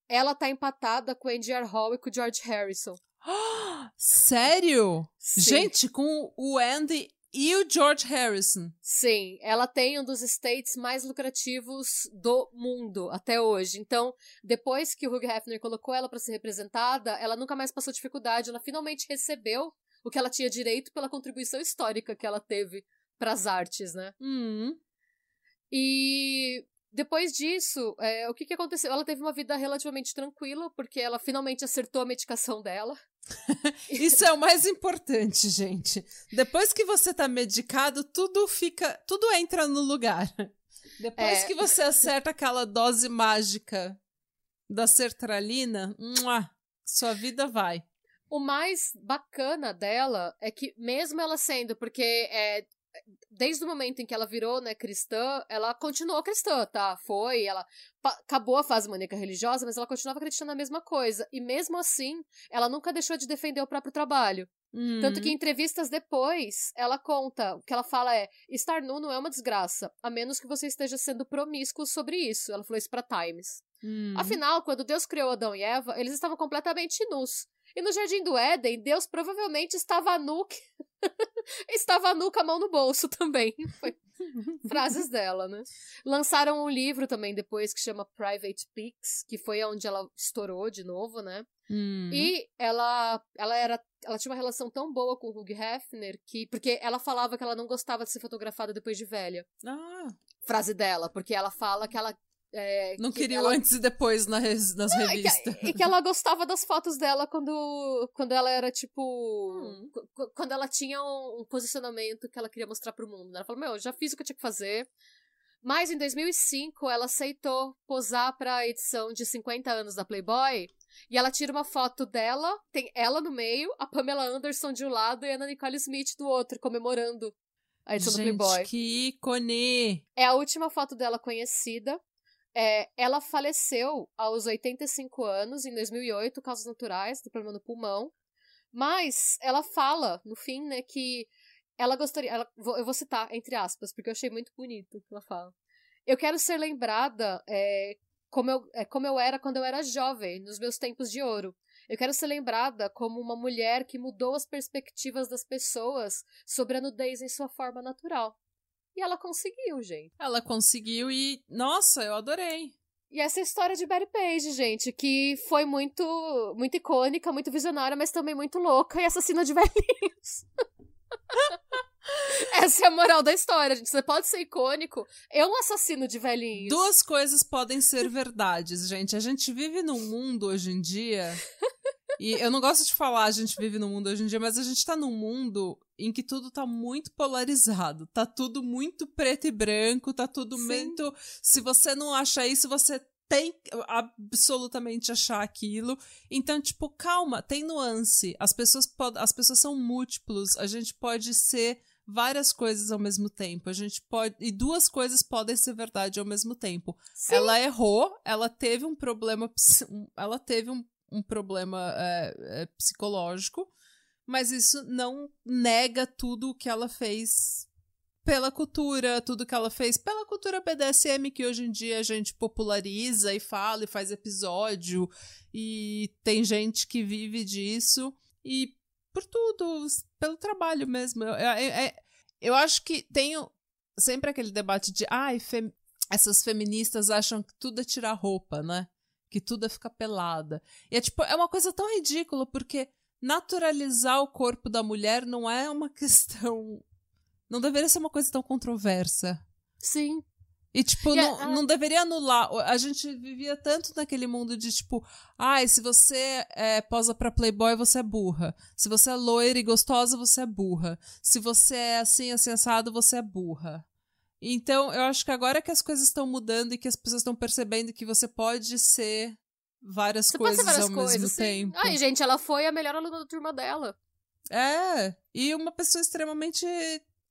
Ela tá empatada com Andy Hall e com o George Harrison. Sério? Sim. Gente, com o Andy e o George Harrison. Sim, ela tem um dos estates mais lucrativos do mundo até hoje. Então, depois que o Hugh Hefner colocou ela pra ser representada, ela nunca mais passou dificuldade. Ela finalmente recebeu o que ela tinha direito pela contribuição histórica que ela teve pras artes, né? Hum. E depois disso, é, o que, que aconteceu? Ela teve uma vida relativamente tranquila, porque ela finalmente acertou a medicação dela. Isso é o mais importante, gente. Depois que você tá medicado, tudo fica. Tudo entra no lugar. Depois É. que você acerta aquela dose mágica da sertralina, sua vida vai. O mais bacana dela é que, mesmo ela sendo, porque é, desde o momento em que ela virou, né, cristã, ela continuou cristã, tá? Foi, ela acabou a fase maníaca religiosa, mas ela continuava acreditando na mesma coisa. E mesmo assim, ela nunca deixou de defender o próprio trabalho. Uhum. Tanto que em entrevistas depois, ela conta, o que ela fala é: estar nu não é uma desgraça, a menos que você esteja sendo promíscuo sobre isso. Ela falou isso pra Times. Uhum. Afinal, quando Deus criou Adão e Eva, eles estavam completamente nus. E no Jardim do Éden, Deus provavelmente estava nu. estava nu com a mão no bolso também. Foi frases dela, né? Lançaram um livro também depois que chama Private Pics, que foi onde ela estourou de novo, né? Hum. E ela, ela era, ela tinha uma relação tão boa com o Hugh Hefner que, porque ela falava que ela não gostava de ser fotografada depois de velha. Ah. Frase dela, porque ela fala que ela é, não que queria ela... antes e depois nas, nas não, revistas. E que, e que, ela gostava das fotos dela quando, quando ela era tipo. Hum. Quando ela tinha um, um, posicionamento que ela queria mostrar pro mundo. Né? Ela falou: Meu, já fiz o que eu tinha que fazer. Mas em 2005 ela aceitou posar pra edição de 50 anos da Playboy. E ela tira uma foto dela, tem ela no meio, a Pamela Anderson de um lado e a Ana Nicole Smith do outro, comemorando a edição Gente, do Playboy. Que ícone! É a última foto dela conhecida. É, ela faleceu aos 85 anos, em 2008, causas naturais, do problema no pulmão. Mas ela fala, no fim, né, que ela gostaria. Ela, eu vou citar, entre aspas, porque eu achei muito bonito o que ela fala. Eu quero ser lembrada é, como, eu, é, como eu era quando eu era jovem, nos meus tempos de ouro. Eu quero ser lembrada como uma mulher que mudou as perspectivas das pessoas sobre a nudez em sua forma natural. E ela conseguiu, gente. Ela conseguiu e, nossa, eu adorei. E essa história de Barry Page, gente, que foi muito, muito icônica, muito visionária, mas também muito louca e assassina de velhinhos. Essa é a moral da história, gente. Você pode ser icônico, é um assassino de velhinhos. Duas coisas podem ser verdades, gente. A gente vive num mundo hoje em dia. e eu não gosto de falar a gente vive num mundo hoje em dia, mas a gente tá num mundo em que tudo tá muito polarizado. Tá tudo muito preto e branco, tá tudo Sim. muito. Se você não acha isso, você tem absolutamente achar aquilo. Então, tipo, calma, tem nuance. As pessoas, pod as pessoas são múltiplos. A gente pode ser várias coisas ao mesmo tempo. A gente pode. E duas coisas podem ser verdade ao mesmo tempo. Sim. Ela errou, ela teve um problema. Ela teve um, um problema é, é, psicológico mas isso não nega tudo o que ela fez pela cultura, tudo que ela fez pela cultura BDSM que hoje em dia a gente populariza e fala e faz episódio e tem gente que vive disso e por tudo, pelo trabalho mesmo. Eu, eu, eu acho que tem sempre aquele debate de ai, fem, essas feministas acham que tudo é tirar roupa, né? Que tudo é ficar pelada. E é tipo, é uma coisa tão ridícula, porque naturalizar o corpo da mulher não é uma questão. Não deveria ser uma coisa tão controversa. Sim. E, tipo, yeah, não, uh... não deveria anular. A gente vivia tanto naquele mundo de, tipo, ai, ah, se você é, posa pra Playboy, você é burra. Se você é loira e gostosa, você é burra. Se você é assim, assim, assado, você é burra. Então, eu acho que agora que as coisas estão mudando e que as pessoas estão percebendo que você pode ser várias Você coisas várias ao coisas, mesmo sim. tempo. Ai, gente, ela foi a melhor aluna da turma dela. É, e uma pessoa extremamente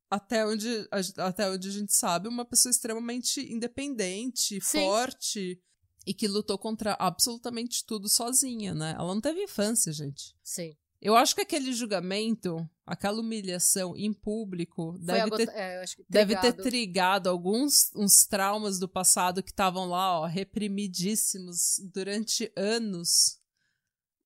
até onde, até onde a gente sabe, uma pessoa extremamente independente, Sim. forte e que lutou contra absolutamente tudo sozinha, né? Ela não teve infância, gente. Sim. Eu acho que aquele julgamento, aquela humilhação em público, deve, ter, é, deve ter trigado alguns uns traumas do passado que estavam lá, ó, reprimidíssimos durante anos,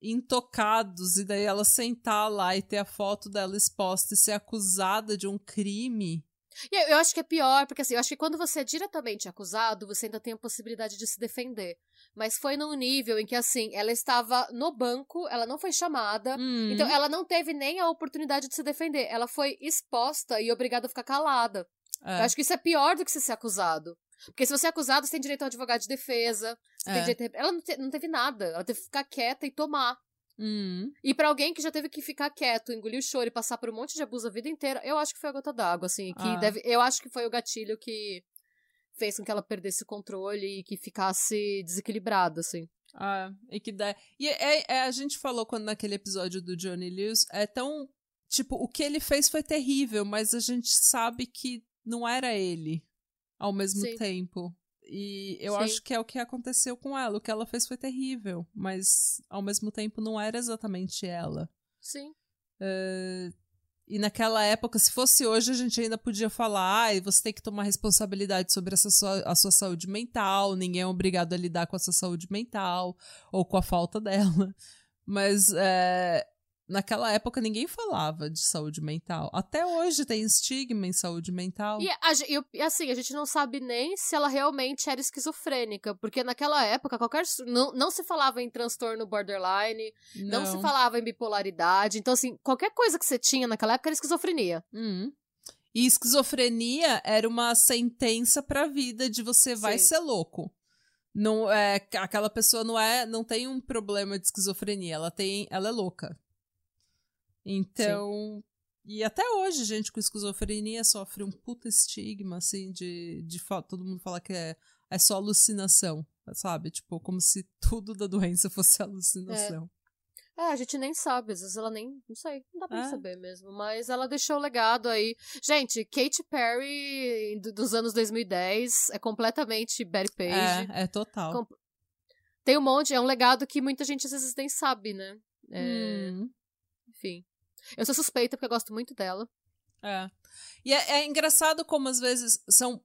intocados, e daí ela sentar lá e ter a foto dela exposta e ser acusada de um crime. E eu acho que é pior, porque assim, eu acho que quando você é diretamente acusado, você ainda tem a possibilidade de se defender mas foi num nível em que, assim, ela estava no banco, ela não foi chamada, hum. então ela não teve nem a oportunidade de se defender. Ela foi exposta e obrigada a ficar calada. É. Eu acho que isso é pior do que ser acusado. Porque se você é acusado, você tem direito a um advogado de defesa. É. A... Ela não, te... não, teve nada. Ela teve que ficar quieta e tomar. Hum. E para alguém que já teve que ficar quieto, engolir o choro e passar por um monte de abuso a vida inteira, eu acho que foi a gota d'água, assim. Que ah. deve... Eu acho que foi o gatilho que fez com que ela perdesse o controle e que ficasse desequilibrada, assim. Ah, e que dá. E é, é, a gente falou quando naquele episódio do Johnny Lewis, é tão tipo, o que ele fez foi terrível, mas a gente sabe que não era ele ao mesmo Sim. tempo. E eu Sim. acho que é o que aconteceu com ela. O que ela fez foi terrível, mas ao mesmo tempo não era exatamente ela. Sim. E naquela época, se fosse hoje, a gente ainda podia falar, ah, você tem que tomar responsabilidade sobre essa sua, a sua saúde mental, ninguém é obrigado a lidar com a sua saúde mental ou com a falta dela. Mas é, naquela época ninguém falava de saúde mental. Até hoje tem estigma em saúde mental. E, a e assim, a gente não sabe nem se ela realmente era esquizofrênica, porque naquela época qualquer não, não se falava em transtorno borderline, não. se falava em bipolaridade, então assim, qualquer coisa que você tinha naquela época era esquizofrenia. Hum. E esquizofrenia era uma sentença pra vida de você vai Sim. ser louco. Não é aquela pessoa não é não tem um problema de esquizofrenia, ela tem ela é louca. Então, e até hoje gente com esquizofrenia sofre um puta estigma assim de de todo mundo fala que é é só alucinação, sabe? Tipo, como se tudo da doença fosse alucinação. É, a gente nem sabe, às vezes ela nem, não sei, não dá pra É. saber mesmo, mas ela deixou o legado aí. Gente, Katy Perry do- dos anos 2010 é completamente Betty Page. É, é total. Com- Tem um monte, é um legado que muita gente às vezes nem sabe, né? É, Hum. Enfim. Eu sou suspeita porque eu gosto muito dela. É. E é, é engraçado como às vezes são.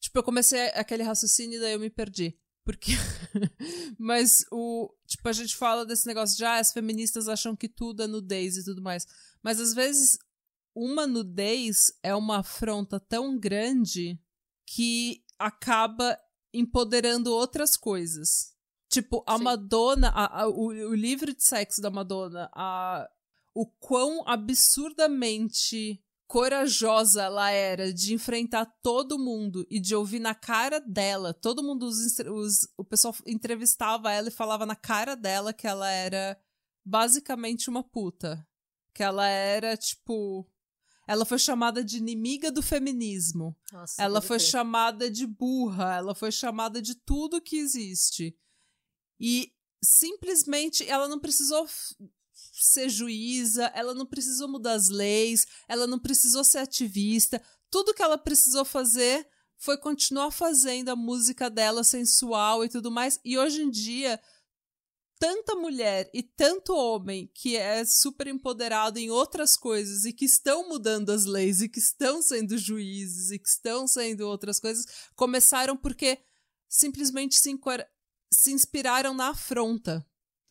Tipo, eu comecei aquele raciocínio e daí eu me perdi. Porque. Mas o. Tipo, a gente fala desse negócio de ah, as feministas acham que tudo é nudez e tudo mais. Mas às vezes uma nudez é uma afronta tão grande que acaba empoderando outras coisas. Tipo, a Sim. Madonna, a- a- o, o livro de sexo da Madonna, a, o quão absurdamente corajosa ela era de enfrentar todo mundo e de ouvir na cara dela. Todo mundo, os, os- o pessoal entrevistava ela e falava na cara dela que ela era basicamente uma puta. Que ela era, tipo. Ela foi chamada de inimiga do feminismo. Nossa, Ela foi chamada de burra, ela foi chamada de tudo que existe. E simplesmente ela não precisou ser juíza, ela não precisou mudar as leis, ela não precisou ser ativista. Tudo que ela precisou fazer foi continuar fazendo a música dela sensual e tudo mais. E hoje em dia, tanta mulher e tanto homem que é super empoderado em outras coisas e que estão mudando as leis e que estão sendo juízes e que estão sendo outras coisas, começaram porque simplesmente se, se inspiraram na afronta.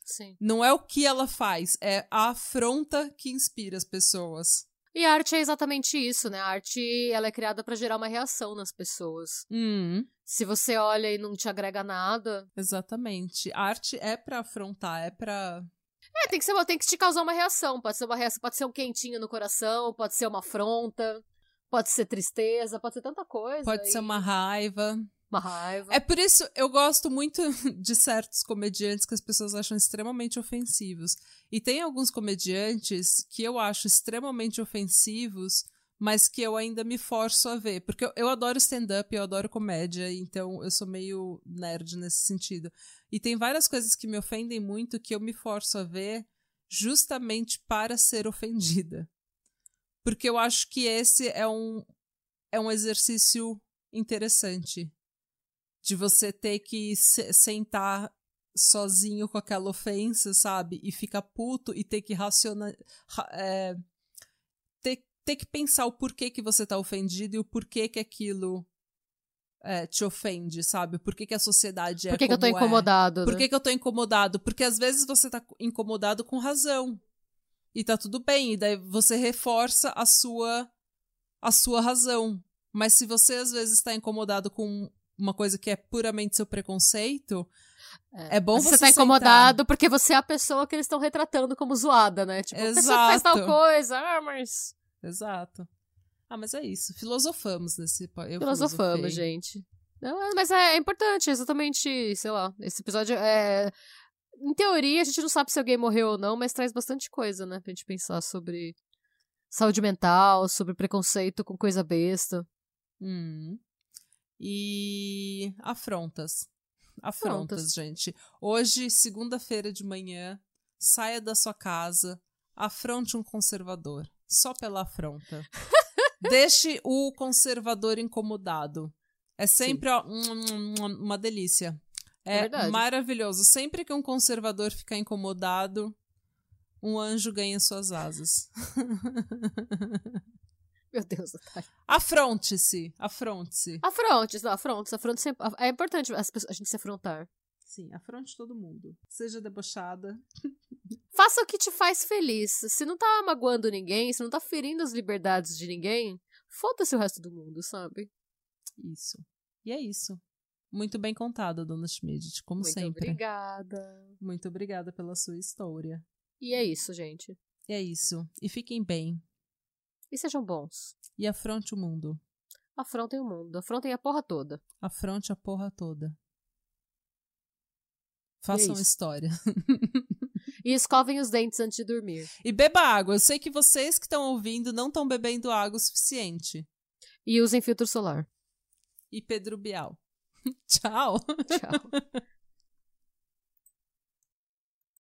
Sim. Não é o que ela faz, é a afronta que inspira as pessoas. E a arte é exatamente isso, né? A arte ela é criada pra gerar uma reação nas pessoas. Hum, Se você olha e não te agrega nada, exatamente. A arte é pra afrontar, é pra. é, tem que ser, tem que te causar uma reação. Pode ser uma reação, pode ser um quentinho no coração, pode ser uma afronta, pode ser tristeza, pode ser tanta coisa. Pode ser e- uma raiva. Uma raiva. É por isso eu gosto muito de certos comediantes que as pessoas acham extremamente ofensivos. E tem alguns comediantes que eu acho extremamente ofensivos, mas que eu ainda me forço a ver. Porque eu, eu adoro stand-up, eu adoro comédia, então eu sou meio nerd nesse sentido. E tem várias coisas que me ofendem muito que eu me forço a ver justamente para ser ofendida. Porque eu acho que esse é um, é um exercício interessante de você ter que se- sentar sozinho com aquela ofensa, sabe? E ficar puto e ter que racionar. é, ter, ter que pensar o porquê que você tá ofendido e o porquê que aquilo é, te ofende, sabe? Por que, que a sociedade é Por que, que eu tô é. incomodado? Por né? que, que eu tô incomodado? Porque às vezes você tá incomodado com razão. E tá tudo bem. E daí você reforça a sua a sua razão. Mas se você às vezes está incomodado com uma coisa que é puramente seu preconceito, é, bom Mas você você tá sentar. incomodado porque você é a pessoa que eles estão retratando como zoada, né? Tipo, a pessoa que faz tal Exato. coisa, ah, mas. Exato. Ah, mas é isso. Filosofamos nesse. Eu Filosofamos, filosofei. gente. Não, é- mas é, é importante, exatamente, sei lá, esse episódio é. Em teoria, a gente não sabe se alguém morreu ou não, mas traz bastante coisa, né? Pra gente pensar sobre saúde mental, sobre preconceito com coisa besta. Hum. E afrontas. Afrontas, Afrontas. gente. Hoje, segunda-feira de manhã, saia da sua casa, Afronte um conservador. Só pela afronta. Deixe o conservador incomodado. É sempre ó, uma delícia. É, É maravilhoso. Sempre que um conservador ficar incomodado, um anjo ganha suas asas. Meu Deus, Natália. Afronte-se. Afronte-se. Afrontes, não, afrontes, afrontes sempre. É importante as pessoas- a gente se afrontar. Sim, afronte todo mundo. Seja debochada. Faça o que te faz feliz. Se não tá magoando ninguém, se não tá ferindo as liberdades de ninguém, foda-se o resto do mundo, sabe? Isso. E é isso. Muito bem contado, dona Schmidt, como Muito sempre. obrigada. Muito obrigada pela sua história. E é isso, gente. E é isso. E fiquem bem. E sejam bons. E afronte o mundo. Afrontem o mundo. Afrontem a porra toda. Afronte a porra toda. Façam isso. história. E escovem os dentes antes de dormir. E beba água. Eu sei que vocês que estão ouvindo não estão bebendo água o suficiente. E usem filtro solar. E Pedro Bial. Tchau. Tchau.